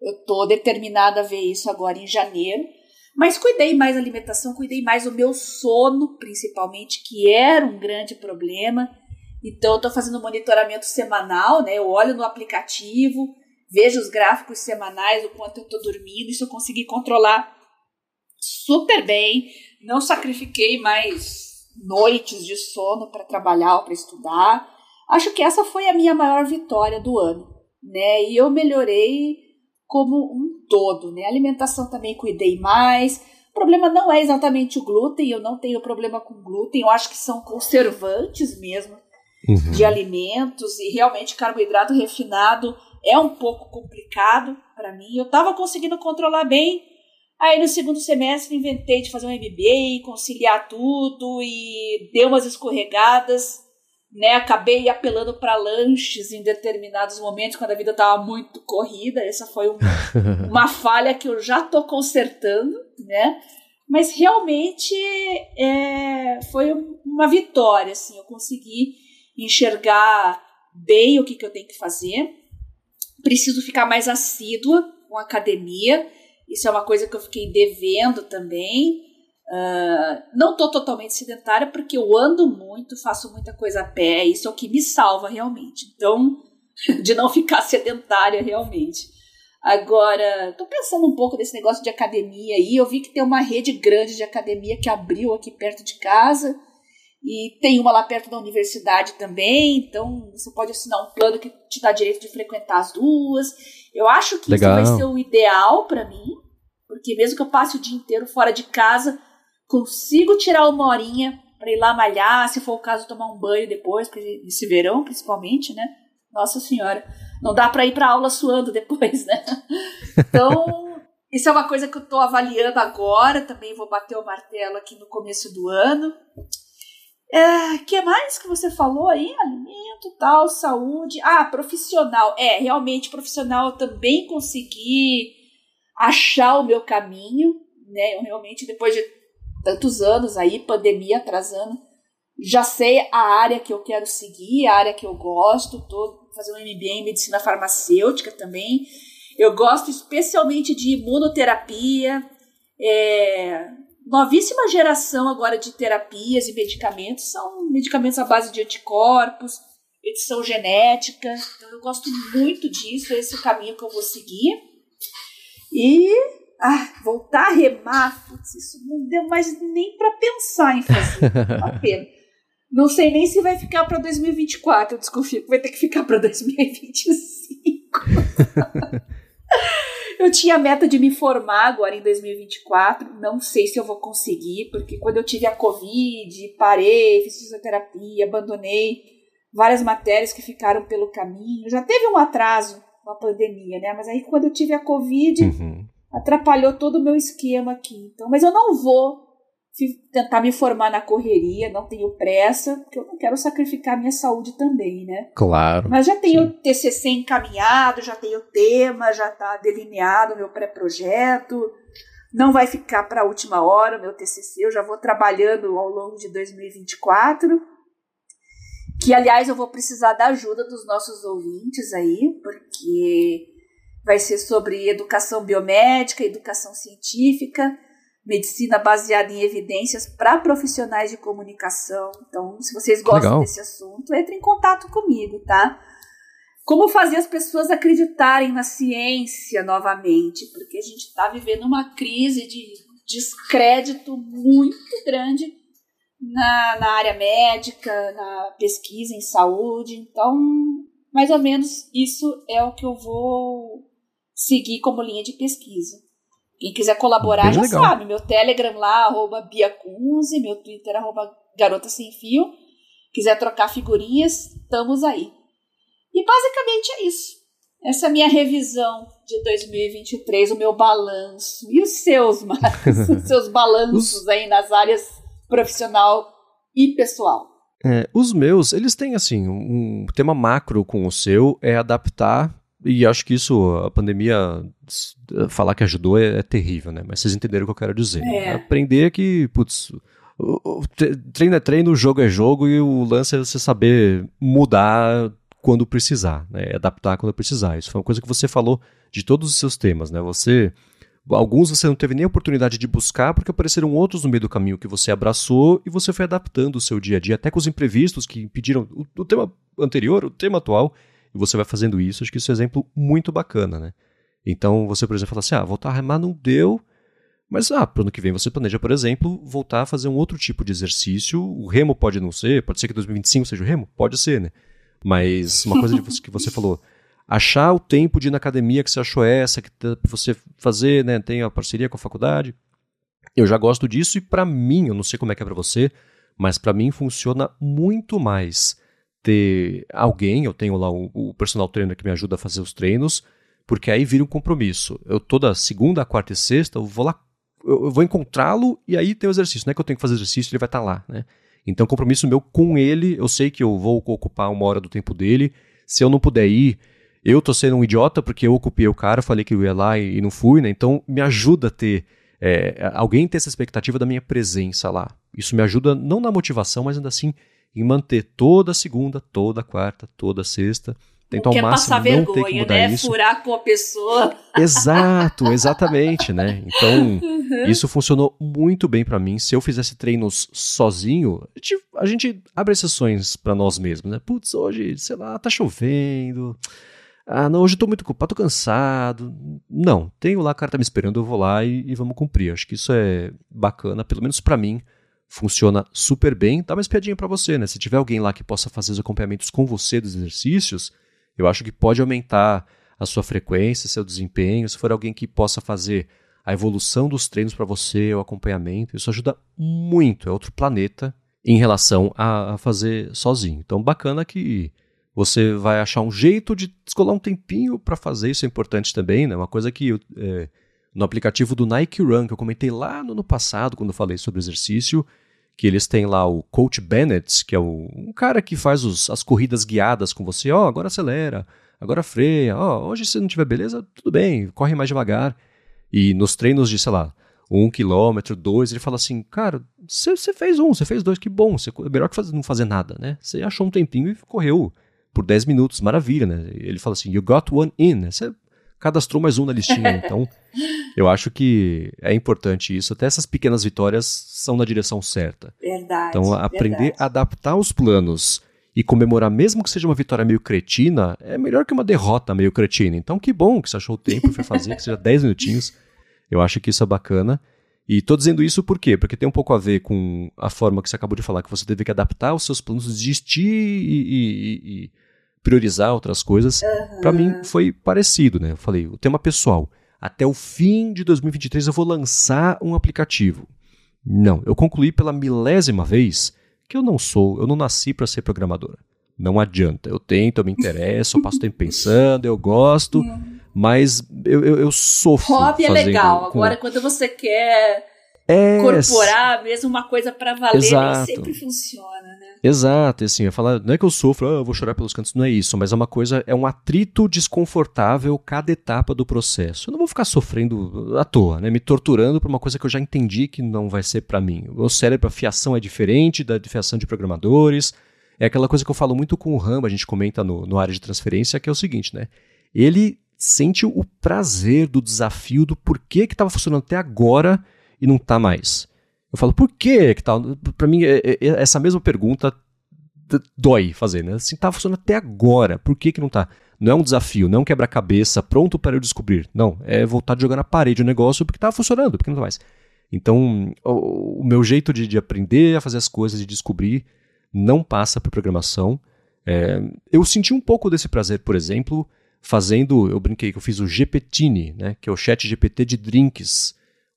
Eu tô determinada a ver isso agora em janeiro. Mas cuidei mais da alimentação, cuidei mais do meu sono, principalmente, que era um grande problema. Então, eu estou fazendo monitoramento semanal, né? Eu olho no aplicativo, vejo os gráficos semanais, o quanto eu estou dormindo, isso eu consegui controlar super bem. Não sacrifiquei mais noites de sono para trabalhar ou para estudar. Acho que essa foi a minha maior vitória do ano, né? E eu melhorei como todo, né? A alimentação também cuidei mais. O problema não é exatamente o glúten, eu não tenho problema com glúten, eu acho que são conservantes mesmo uhum. de alimentos e realmente carboidrato refinado é um pouco complicado para mim. Eu estava conseguindo controlar bem, aí no segundo semestre inventei de fazer um MBA, conciliar tudo e deu umas escorregadas né? Acabei apelando para lanches em determinados momentos quando a vida estava muito corrida. Essa foi um, uma falha que eu já estou consertando, né? Mas realmente é, foi uma vitória, assim. Eu consegui enxergar bem o que, que eu tenho que fazer. Preciso ficar mais assídua com a academia. Isso é uma coisa que eu fiquei devendo também. Uh, não estou totalmente sedentária porque eu ando muito, faço muita coisa a pé, isso é o que me salva realmente. Então, de não ficar sedentária realmente. Agora, estou pensando um pouco nesse negócio de academia aí. Eu vi que tem uma rede grande de academia que abriu aqui perto de casa. E tem uma lá perto da universidade também. Então, você pode assinar um plano que te dá direito de frequentar as duas. Eu acho que Legal. isso vai ser o ideal para mim. Porque mesmo que eu passe o dia inteiro fora de casa, consigo tirar uma horinha para ir lá malhar, se for o caso, tomar um banho depois, nesse verão principalmente, né? Nossa Senhora, não dá para ir para aula suando depois, né? Então, isso é uma coisa que eu estou avaliando agora, também vou bater o martelo aqui no começo do ano. É, que mais que você falou aí? Alimento, tal, saúde. Ah, profissional. É, realmente profissional eu também consegui achar o meu caminho, né? Eu realmente, depois de tantos anos aí, pandemia atrasando. Já sei a área que eu quero seguir, a área que eu gosto, tô fazendo um MBA em medicina farmacêutica também. Eu gosto especialmente de imunoterapia, é, novíssima geração agora de terapias e medicamentos, são medicamentos à base de anticorpos, edição genética, então eu gosto muito disso, esse é o caminho que eu vou seguir. E ah, voltar a remar, putz, isso não deu mais nem para pensar em fazer. Uma pena. Não sei nem se vai ficar para 2024. Eu desconfio que vai ter que ficar para 2025. eu tinha a meta de me formar agora em 2024. Não sei se eu vou conseguir, porque quando eu tive a Covid, parei, fiz fisioterapia, abandonei várias matérias que ficaram pelo caminho. Já teve um atraso com a pandemia, né? Mas aí quando eu tive a Covid. Uhum atrapalhou todo o meu esquema aqui. Então, mas eu não vou tentar me formar na correria, não tenho pressa, porque eu não quero sacrificar minha saúde também, né? Claro. Mas já tenho sim. TCC encaminhado, já tenho tema, já está delineado o meu pré-projeto. Não vai ficar para a última hora o meu TCC, eu já vou trabalhando ao longo de 2024. Que, aliás, eu vou precisar da ajuda dos nossos ouvintes aí, porque vai ser sobre educação biomédica, educação científica, medicina baseada em evidências para profissionais de comunicação. Então, se vocês gostam Legal. desse assunto, entre em contato comigo, tá? Como fazer as pessoas acreditarem na ciência novamente? Porque a gente está vivendo uma crise de descrédito muito grande na, na área médica, na pesquisa em saúde. Então, mais ou menos isso é o que eu vou seguir como linha de pesquisa. Quem quiser colaborar Bem já legal. sabe, meu Telegram lá, arroba biacunze, meu Twitter, arroba garota sem fio. Quiser trocar figurinhas, estamos aí. E basicamente é isso. Essa é a minha revisão de 2023, o meu balanço. E os seus, Marcos? os seus balanços aí nas áreas profissional e pessoal. É, os meus, eles têm assim, um tema macro com o seu, é adaptar e acho que isso, a pandemia, falar que ajudou é, é terrível, né? Mas vocês entenderam o que eu quero dizer. É. Aprender que, putz, treino é treino, jogo é jogo e o lance é você saber mudar quando precisar, né? adaptar quando precisar. Isso foi uma coisa que você falou de todos os seus temas, né? Você alguns você não teve nem a oportunidade de buscar porque apareceram outros no meio do caminho que você abraçou e você foi adaptando o seu dia a dia até com os imprevistos que impediram o, o tema anterior, o tema atual e você vai fazendo isso, acho que isso é um exemplo muito bacana, né? Então, você, por exemplo, fala assim, ah, voltar a remar não deu, mas, ah, para o ano que vem você planeja, por exemplo, voltar a fazer um outro tipo de exercício. O remo pode não ser, pode ser que 2025 seja o remo? Pode ser, né? Mas uma coisa que você falou, achar o tempo de ir na academia que você achou essa, que você fazer, né, tem a parceria com a faculdade. Eu já gosto disso e para mim, eu não sei como é que é para você, mas para mim funciona muito mais ter alguém, eu tenho lá o, o, personal trainer que me ajuda a fazer os treinos, porque aí vira um compromisso. Eu toda segunda, quarta e sexta, eu vou lá, eu, eu vou encontrá-lo e aí tem o exercício. Não é que eu tenho que fazer exercício, ele vai estar tá lá, né? Então, compromisso meu com ele, eu sei que eu vou ocupar uma hora do tempo dele. Se eu não puder ir, eu tô sendo um idiota porque eu ocupei o cara, falei que eu ia lá e, e não fui, né? Então, me ajuda a ter é, alguém ter essa expectativa da minha presença lá. Isso me ajuda não na motivação, mas ainda assim em manter toda segunda, toda quarta, toda sexta. Tentar ao máximo não vergonha, ter que mudar né? isso. Furar com a pessoa. Exato, exatamente, né? Então, uhum. isso funcionou muito bem para mim. Se eu fizesse treinos sozinho, a gente, a gente abre exceções para nós mesmos, né? Putz, hoje, sei lá, tá chovendo. Ah, não, hoje eu tô muito culpado, tô cansado. Não, tenho lá, a cara tá me esperando, eu vou lá e, e vamos cumprir. Acho que isso é bacana, pelo menos para mim funciona super bem. Dá uma espiadinha para você, né? Se tiver alguém lá que possa fazer os acompanhamentos com você dos exercícios, eu acho que pode aumentar a sua frequência, seu desempenho. Se for alguém que possa fazer a evolução dos treinos para você, o acompanhamento, isso ajuda muito. É outro planeta em relação a, fazer sozinho. Então, bacana que você vai achar um jeito de descolar um tempinho para fazer. Isso é importante também, né? Uma coisa que é, no aplicativo do Nike Run, que eu comentei lá no ano passado, quando eu falei sobre exercício, que eles têm lá o Coach Bennett, que é o, um cara que faz os, as corridas guiadas com você. Ó, oh, agora acelera, agora freia. Ó, oh, hoje se não tiver beleza, tudo bem, corre mais devagar. E nos treinos de, sei lá, um quilômetro, dois, ele fala assim, cara, você fez um, você fez dois, que bom, cê, é melhor que fazer, não fazer nada, né? Você achou um tempinho e correu por 10 minutos, maravilha, né? Ele fala assim, you got one in, você cadastrou mais um na listinha. Então, eu acho que é importante isso. Até essas pequenas vitórias são na direção certa. Verdade. Então, aprender verdade. a adaptar os planos e comemorar, mesmo que seja uma vitória meio cretina, é melhor que uma derrota meio cretina. Então, que bom que você achou o tempo e foi fazer, que seja 10 minutinhos. Eu acho que isso é bacana. E estou dizendo isso por quê? Porque tem um pouco a ver com a forma que você acabou de falar, que você teve que adaptar os seus planos, desistir e, e, e priorizar outras coisas. Uhum. Para mim foi parecido, né? Eu falei, o tema pessoal. Até o fim de 2023 eu vou lançar um aplicativo. Não, eu concluí pela milésima vez que eu não sou, eu não nasci para ser programadora. Não adianta. Eu tento, eu me interesso, eu passo tempo pensando, eu gosto, mas eu, eu, eu sofro. Hobby é legal. Com... Agora, quando você quer é... incorporar mesmo uma coisa para valer, Exato. nem sempre funciona, né? Exato, assim, eu falar, não é que eu sofro, ah, eu vou chorar pelos cantos, não é isso, mas é uma coisa, é um atrito desconfortável cada etapa do processo. Eu não vou ficar sofrendo à toa, né, me torturando por uma coisa que eu já entendi que não vai ser para mim. O cérebro, a fiação é diferente da fiação de programadores, é aquela coisa que eu falo muito com o Ramba, a gente comenta no, no área de transferência, que é o seguinte, né, ele sente o prazer do desafio, do porquê que estava funcionando até agora e não está mais. Eu falo, por que que tá? Pra mim, é, é, é, essa mesma pergunta dói fazer, né? Assim, tá funcionando até agora, por que que não tá? Não é um desafio, não é um quebra-cabeça pronto para eu descobrir. Não, é voltar de jogar na parede o negócio porque tá funcionando, porque não tá mais. Então, o, o meu jeito de, de, aprender a fazer as coisas, de descobrir, não passa por programação. É, eu senti um pouco desse prazer, por exemplo, fazendo, eu brinquei que eu fiz o GPTine, né, que é o chat GPT de drinks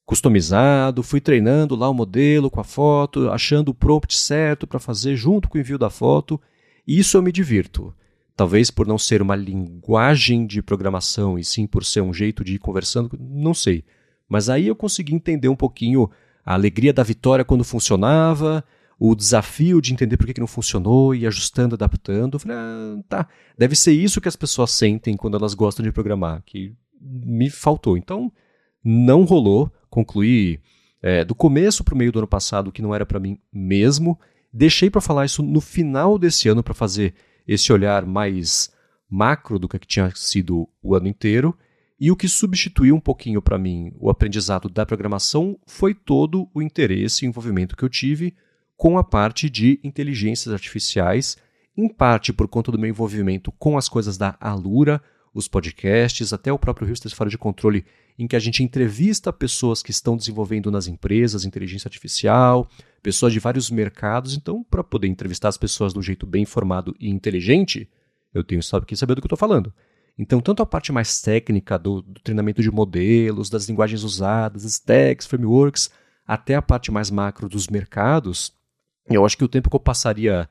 customizado, fui treinando lá o modelo com a foto, achando o prompt certo para fazer junto com o envio da foto, e isso eu me divirto. Talvez por não ser uma linguagem de programação e sim por ser um jeito de ir conversando, não sei. Mas aí eu consegui entender um pouquinho a alegria da vitória quando funcionava, o desafio de entender por que, não funcionou e ajustando, adaptando. Eu falei, ah, tá, deve ser isso que as pessoas sentem quando elas gostam de programar, que me faltou. Então, não rolou, concluí é, do começo para o meio do ano passado que não era para mim mesmo. Deixei para falar isso no final desse ano para fazer esse olhar mais macro do que tinha sido o ano inteiro. E o que substituiu um pouquinho para mim o aprendizado da programação foi todo o interesse e envolvimento que eu tive com a parte de inteligências artificiais, em parte por conta do meu envolvimento com as coisas da Alura, os podcasts, até o próprio Houston Fora de Controle, em que a gente entrevista pessoas que estão desenvolvendo nas empresas inteligência artificial, pessoas de vários mercados. Então, para poder entrevistar as pessoas de um jeito bem informado e inteligente, eu tenho que saber do que estou falando. Então, tanto a parte mais técnica do, do treinamento de modelos, das linguagens usadas, stacks, frameworks, até a parte mais macro dos mercados, eu acho que o tempo que eu passaria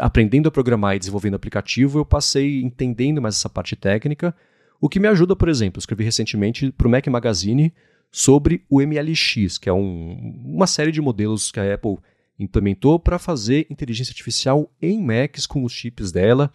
aprendendo a programar e desenvolvendo aplicativo, eu passei entendendo mais essa parte técnica, o que me ajuda, por exemplo, escrevi recentemente para o Mac Magazine sobre o MLX, que é um, uma série de modelos que a Apple implementou para fazer inteligência artificial em Macs com os chips dela.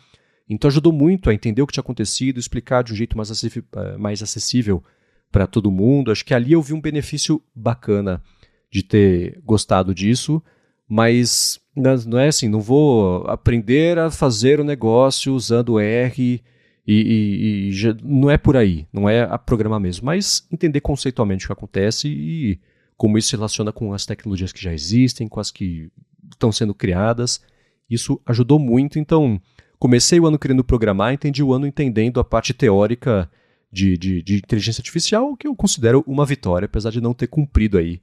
Então ajudou muito a entender o que tinha acontecido, explicar de um jeito mais acessível, eh, mais acessível para todo mundo. Acho que ali eu vi um benefício bacana de ter gostado disso, mas não é assim, não vou aprender a fazer o negócio usando R e, e, e não é por aí, não é a programar mesmo, mas entender conceitualmente o que acontece e como isso se relaciona com as tecnologias que já existem, com as que estão sendo criadas. Isso ajudou muito, então comecei o ano querendo programar, entendi o ano entendendo a parte teórica de, de, de inteligência artificial, que eu considero uma vitória, apesar de não ter cumprido aí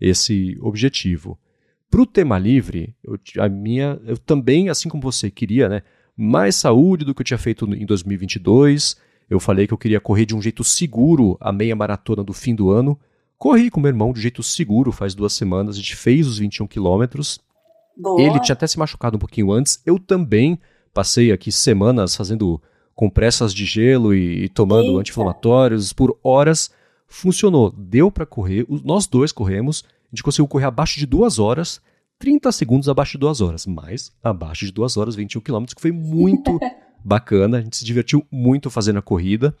esse objetivo. Para o tema livre, eu, a minha, eu também, assim como você queria, né, mais saúde do que eu tinha feito em 2022. Eu falei que eu queria correr de um jeito seguro a meia maratona do fim do ano. Corri com meu irmão de um jeito seguro faz duas semanas, a gente fez os 21 quilômetros. Ele tinha até se machucado um pouquinho antes, eu também, Passei aqui semanas fazendo compressas de gelo e, e tomando anti-inflamatórios por horas. Funcionou, deu para correr, nós dois corremos, a gente conseguiu correr abaixo de duas horas, 30 segundos abaixo de duas horas, mas abaixo de duas horas, 21 quilômetros, que foi muito bacana, a gente se divertiu muito fazendo a corrida.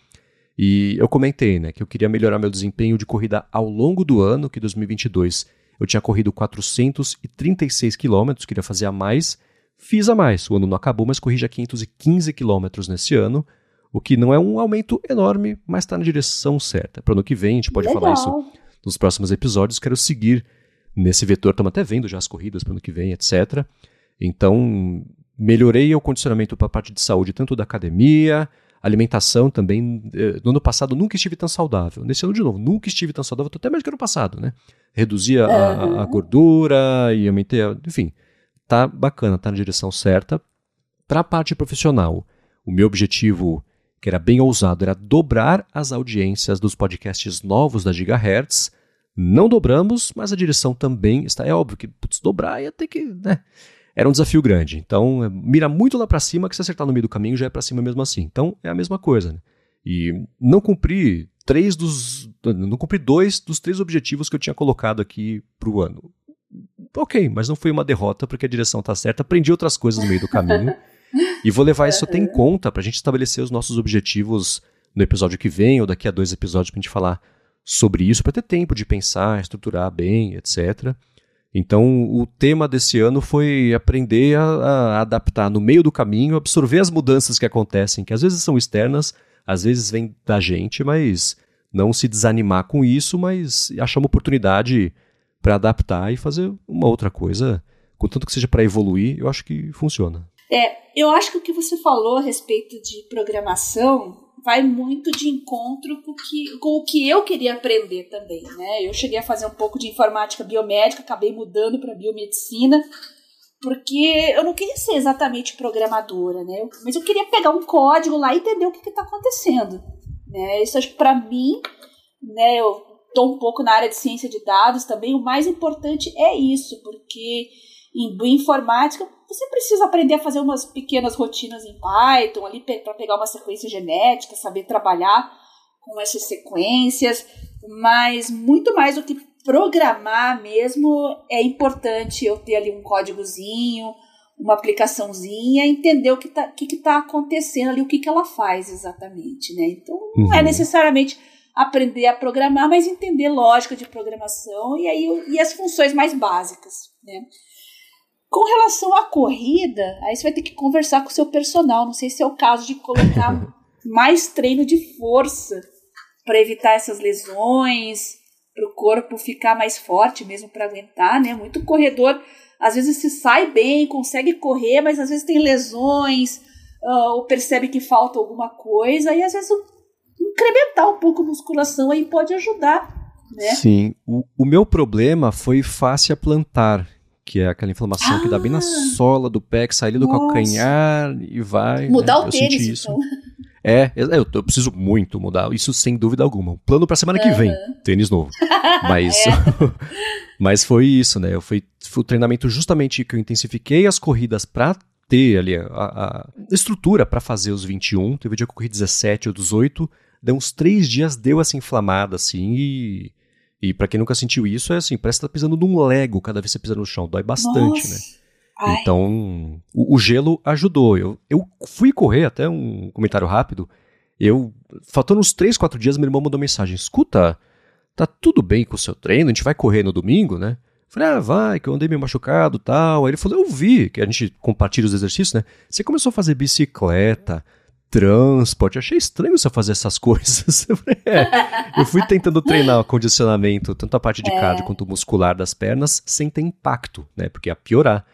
E eu comentei, né, que eu queria melhorar meu desempenho de corrida ao longo do ano, que 2022 eu tinha corrido 436 quilômetros, queria fazer a mais, Fiz a mais. O ano não acabou, mas corri já 515 quilômetros nesse ano, o que não é um aumento enorme, mas está na direção certa. Para o ano que vem, a gente pode Legal. falar isso nos próximos episódios. Quero seguir nesse vetor. Estamos até vendo já as corridas para o ano que vem, etc. Então, melhorei o condicionamento para a parte de saúde, tanto da academia, alimentação também. Eh, no ano passado nunca estive tão saudável. Nesse ano, de novo, nunca estive tão saudável, até mais que no passado, né? Reduzi a, a, a gordura e aumentei, a, enfim, tá bacana, tá na direção certa. Para a parte profissional, o meu objetivo, que era bem ousado, era dobrar as audiências dos podcasts novos da Gigahertz. Não dobramos, mas a direção também está. É óbvio que putz, dobrar ia ter que. Né? Era um desafio grande. Então, mira muito lá para cima, que se acertar no meio do caminho já é para cima mesmo assim. Então, é a mesma coisa. Né? E não cumpri três dos. Não cumpri dois dos três objetivos que eu tinha colocado aqui para o ano ok, mas não foi uma derrota porque a direção está certa. Aprendi outras coisas no meio do caminho. e vou levar isso até em conta para a gente estabelecer os nossos objetivos no episódio que vem ou daqui a dois episódios para a gente falar sobre isso, para ter tempo de pensar, estruturar bem, etc. Então, o tema desse ano foi aprender a, a, adaptar no meio do caminho, absorver as mudanças que acontecem, que às vezes são externas, às vezes vêm da gente, mas não se desanimar com isso, mas achar uma oportunidade para adaptar e fazer uma outra coisa, contanto que seja para evoluir, eu acho que funciona. É, eu acho que o que você falou a respeito de programação vai muito de encontro com, que, com o que eu queria aprender também, né? Eu cheguei a fazer um pouco de informática biomédica, acabei mudando para biomedicina, porque eu não queria ser exatamente programadora, né? mas eu queria pegar um código lá e entender o que está acontecendo, né? Isso acho que para mim, né? Eu estou um pouco na área de ciência de dados também, o mais importante é isso, porque em bioinformática você precisa aprender a fazer umas pequenas rotinas em Python ali para pegar uma sequência genética, saber trabalhar com essas sequências, mas muito mais do que programar mesmo, é importante eu ter ali um códigozinho, uma aplicaçãozinha, entender o que está que que tá acontecendo ali, o que, que ela faz exatamente, né? Então, não é uhum. necessariamente aprender a programar, mas entender lógica de programação e aí e as funções mais básicas, né? Com relação à corrida, aí você vai ter que conversar com o seu personal. Não sei se é o caso de colocar mais treino de força para evitar essas lesões, para o corpo ficar mais forte mesmo para aguentar, né? Muito corredor às vezes se sai bem, consegue correr, mas às vezes tem lesões, uh, ou percebe que falta alguma coisa, e às vezes incrementar um pouco a musculação aí pode ajudar, né? Sim. O, o meu problema foi fáscia plantar, que é aquela inflamação ah, que dá bem na ah! sola do pé, que sai ali do nossa. calcanhar e vai. Mudar né? o tênis, então. É, eu, eu, preciso muito mudar, isso sem dúvida alguma. Plano pra semana que vem, tênis novo. Mas, é. mas foi isso, né? Foi, foi o treinamento justamente que eu intensifiquei as corridas pra ter ali a, a estrutura para fazer os 21. Teve um dia que eu corri 17 ou 18. Deu uns três dias, deu essa inflamada assim e. E para quem nunca sentiu isso, é assim, parece que tá pisando num Lego cada vez que você pisa no chão. Dói bastante, Nossa. né? Ai. Então, o, o, gelo ajudou. Eu, eu fui correr, até um comentário rápido. Eu, faltando uns 3, 4 dias, meu irmão mandou mensagem: escuta, tá tudo bem com o seu treino? A gente vai correr no domingo, né? Falei, ah, vai, que eu andei meio machucado tal. Aí ele falou, eu vi, que a gente compartilha os exercícios, né? Você começou a fazer bicicleta, transporte. Eu achei estranho você fazer essas coisas. é. Eu fui tentando treinar o condicionamento, tanto a parte de é. cardio quanto muscular das pernas, sem ter impacto, né? Porque ia piorar.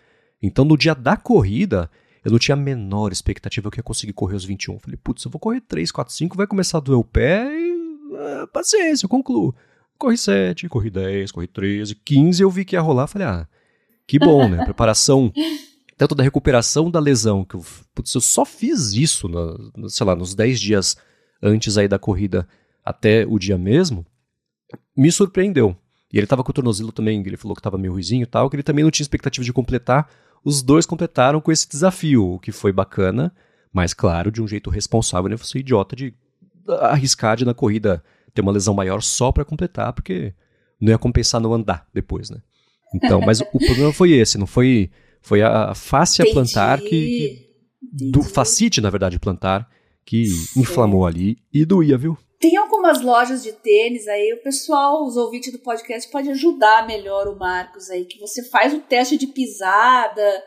Então, no dia da corrida, eu não tinha a menor expectativa que eu ia conseguir correr os 21. Falei, putz, eu vou correr 3, 4, 5, vai começar a doer o pé e. Ah, paciência, eu concluo. Corri 7, corri 10, corri 13, 15, eu vi que ia rolar, falei, ah, que bom, né? Preparação, tanto da recuperação da lesão, que eu, putz, eu só fiz isso, na, sei lá, nos 10 dias antes aí da corrida até o dia mesmo, me surpreendeu. E ele tava com o tornozelo também, ele falou que tava meio ruizinho e tal, que ele também não tinha expectativa de completar. Os dois completaram com esse desafio, o que foi bacana, mas claro, de um jeito responsável, né? Você idiota de arriscar de na corrida ter uma lesão maior só para completar, porque não ia compensar não andar depois, né? Então, mas o problema foi esse, não foi foi a fáscia Entendi. plantar que, que do facite, na verdade, plantar que inflamou ali e doía, viu? Tem algumas lojas de tênis aí, o pessoal, os ouvintes do podcast pode ajudar melhor o Marcos aí, que você faz o teste de pisada,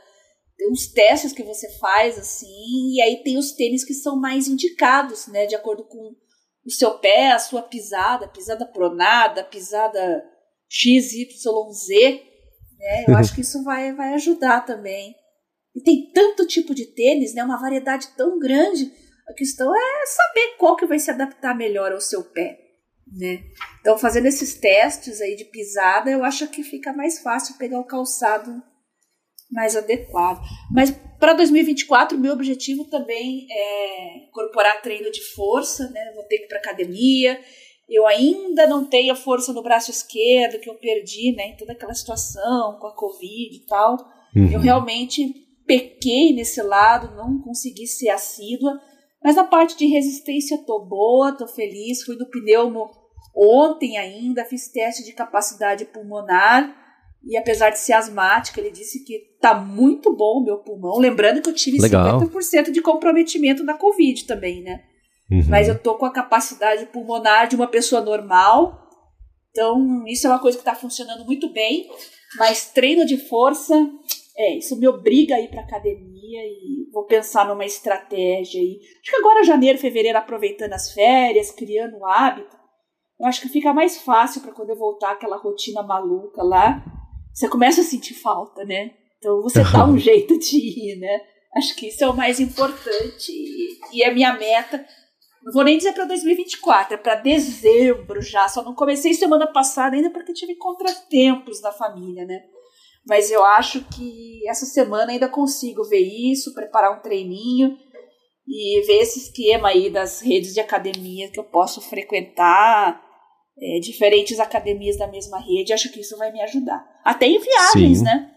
tem uns testes que você faz assim, e aí tem os tênis que são mais indicados, né, de acordo com o seu pé, a sua pisada, pisada pronada, pisada XYZ, né? Eu acho que isso vai, vai ajudar também. E tem tanto tipo de tênis, né? Uma variedade tão grande. A questão é saber qual que vai se adaptar melhor ao seu pé, né? Então, fazendo esses testes aí de pisada, eu acho que fica mais fácil pegar o calçado mais adequado. Mas para 2024, meu objetivo também é incorporar treino de força, né? Vou ter que ir para academia. Eu ainda não tenho a força no braço esquerdo que eu perdi, né? Em toda aquela situação com a Covid e tal. Uhum. Eu realmente pequei nesse lado, não consegui ser assídua. Mas na parte de resistência tô boa, tô feliz. Fui do pneumo ontem ainda, fiz teste de capacidade pulmonar e apesar de ser asmática, ele disse que tá muito bom o meu pulmão. Lembrando que eu tive Legal. 50% de comprometimento na Covid também, né? Uhum. Mas eu tô com a capacidade pulmonar de uma pessoa normal. Então, isso é uma coisa que tá funcionando muito bem. Mas treino de força, é, isso me obriga a ir pra academia e vou pensar numa estratégia aí. Acho que agora, janeiro, fevereiro, aproveitando as férias, criando o hábito, eu acho que fica mais fácil para quando eu voltar aquela rotina maluca lá você começa a sentir falta, né? Então você dá um jeito de ir, né? Acho que isso é o mais importante e, é a minha meta. Não vou nem dizer para 2024, é para dezembro já. Só não comecei semana passada ainda porque tive contratempos na família, né? Mas eu acho que essa semana ainda consigo ver isso, preparar um treininho e ver esse esquema aí das redes de academia que eu posso frequentar é, diferentes academias da mesma rede, acho que isso vai me ajudar. Até em viagens, Sim, né?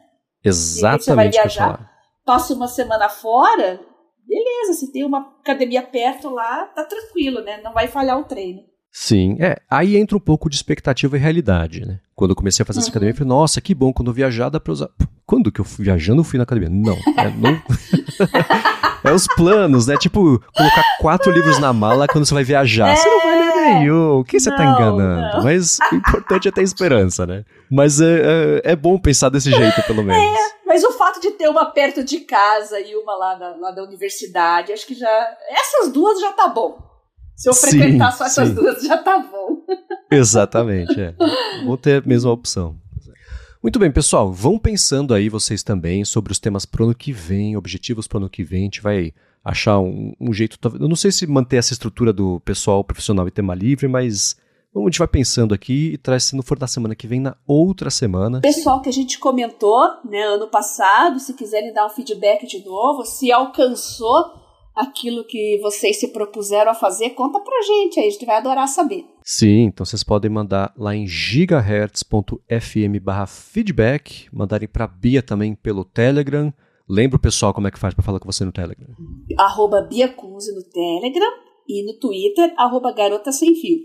Exatamente. Você vai viajar, passa uma semana fora, beleza, se tem uma academia perto lá, tá tranquilo, né? Não vai falhar o treino. Sim, é. Aí entra um pouco de expectativa e realidade, né? Quando eu comecei a fazer uhum. essa academia, eu falei, nossa, que bom, quando eu viajar dá pra usar. Quando que eu fui viajando, eu fui na academia? Não. É, não... é os planos, né? Tipo, colocar quatro livros na mala quando você vai viajar. É... Você não vai ler nenhum. O que você tá enganando? Não. Mas o importante é ter esperança, né? Mas é, é, é bom pensar desse jeito, pelo menos. É, mas o fato de ter uma perto de casa e uma lá, na, lá da universidade, acho que já. Essas duas já tá bom. Se eu frequentar sim, só essas sim. duas, já tá bom. Exatamente, é. Vou ter a mesma opção. Muito bem, pessoal, vão pensando aí vocês também sobre os temas pro ano que vem, objetivos pro ano que vem. A gente vai achar um, um jeito. Eu não sei se manter essa estrutura do pessoal profissional e tema livre, mas a gente vai pensando aqui e traz, se não for na semana que vem, na outra semana. Pessoal que a gente comentou, né, ano passado, se quiserem dar um feedback de novo, se alcançou aquilo que vocês se propuseram a fazer, conta pra gente aí, a gente vai adorar saber. Sim, então vocês podem mandar lá em gigahertz.fm feedback, mandarem pra Bia também pelo Telegram. Lembra o pessoal como é que faz para falar com você no Telegram? Arroba Bia Kunze no Telegram e no Twitter, arroba Garota Sem Fio.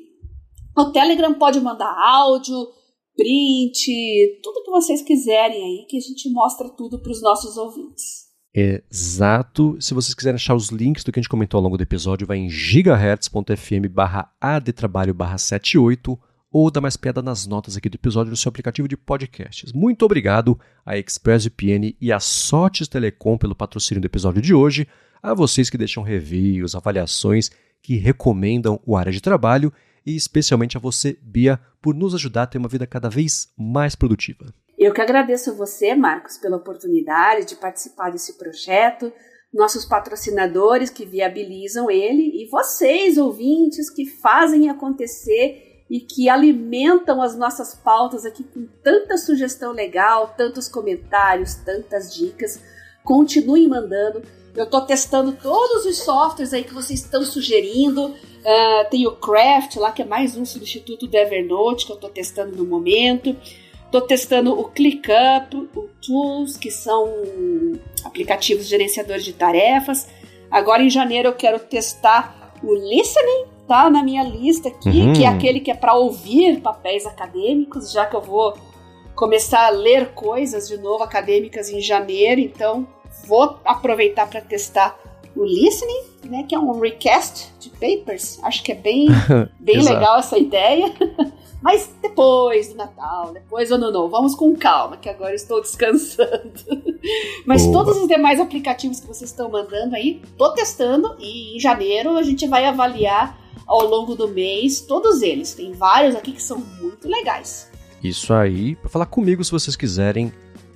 No Telegram pode mandar áudio, print, tudo que vocês quiserem aí, que a gente mostra tudo para os nossos ouvintes. Exato. Se vocês quiserem achar os links do que a gente comentou ao longo do episódio, vai em gigahertz.fm barra adtrabalho barra 78 ou dá mais piada nas notas aqui do episódio no seu aplicativo de podcasts. Muito obrigado a ExpressVPN e a Sotes Telecom pelo patrocínio do episódio de hoje, a vocês que deixam reviews, avaliações, que recomendam o área de trabalho e especialmente a você, Bia, por nos ajudar a ter uma vida cada vez mais produtiva. Eu que agradeço a você, Marcos, pela oportunidade de participar desse projeto, nossos patrocinadores que viabilizam ele e vocês, ouvintes, que fazem acontecer e que alimentam as nossas pautas aqui com tanta sugestão legal, tantos comentários, tantas dicas. Continuem mandando. Eu estou testando todos os softwares aí que vocês estão sugerindo. Uh, tem o Craft lá, que é mais um substituto do Evernote que eu estou testando no momento. Estou testando o ClickUp, o Tools, que são aplicativos gerenciadores de tarefas. Agora em janeiro eu quero testar o Listening, tá na minha lista aqui, uhum. que é aquele que é para ouvir papéis acadêmicos, já que eu vou começar a ler coisas de novo acadêmicas em janeiro, então vou aproveitar para testar o listening, né, que é um recast de papers. Acho que é bem, bem legal essa ideia. Mas depois do Natal, depois do Ano Novo, vamos com calma, que agora estou descansando. Mas todos os demais aplicativos que vocês estão mandando aí, tô testando e em janeiro a gente vai avaliar ao longo do mês todos eles. Tem vários aqui que são muito legais. Isso aí, para falar comigo se vocês quiserem,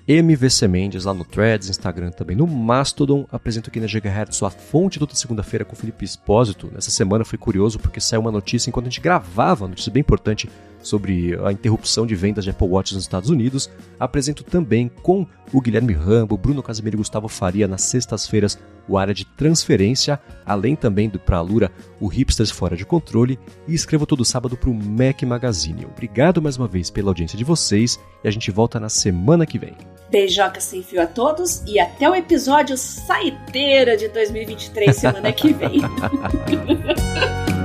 MVC Mendes lá no Threads, Instagram também, no Mastodon. Apresento aqui na Gigahertz sua fonte toda segunda-feira com o Felipe Espósito. Nessa semana foi curioso porque saiu uma notícia enquanto a gente gravava, uma notícia bem importante sobre a interrupção de vendas de Apple Watch nos Estados Unidos. Apresento também com o Guilherme Rambo, Bruno Casimiro e Gustavo Faria nas sextas-feiras o área de transferência, além também do pra Lura, o Hipsters Fora de Controle, e escrevo todo sábado para o Mac Magazine. Obrigado mais uma vez pela audiência de vocês e a gente volta na semana que vem. Beijoca sem fio a todos e até o episódio Saideira de 2023 semana que vem.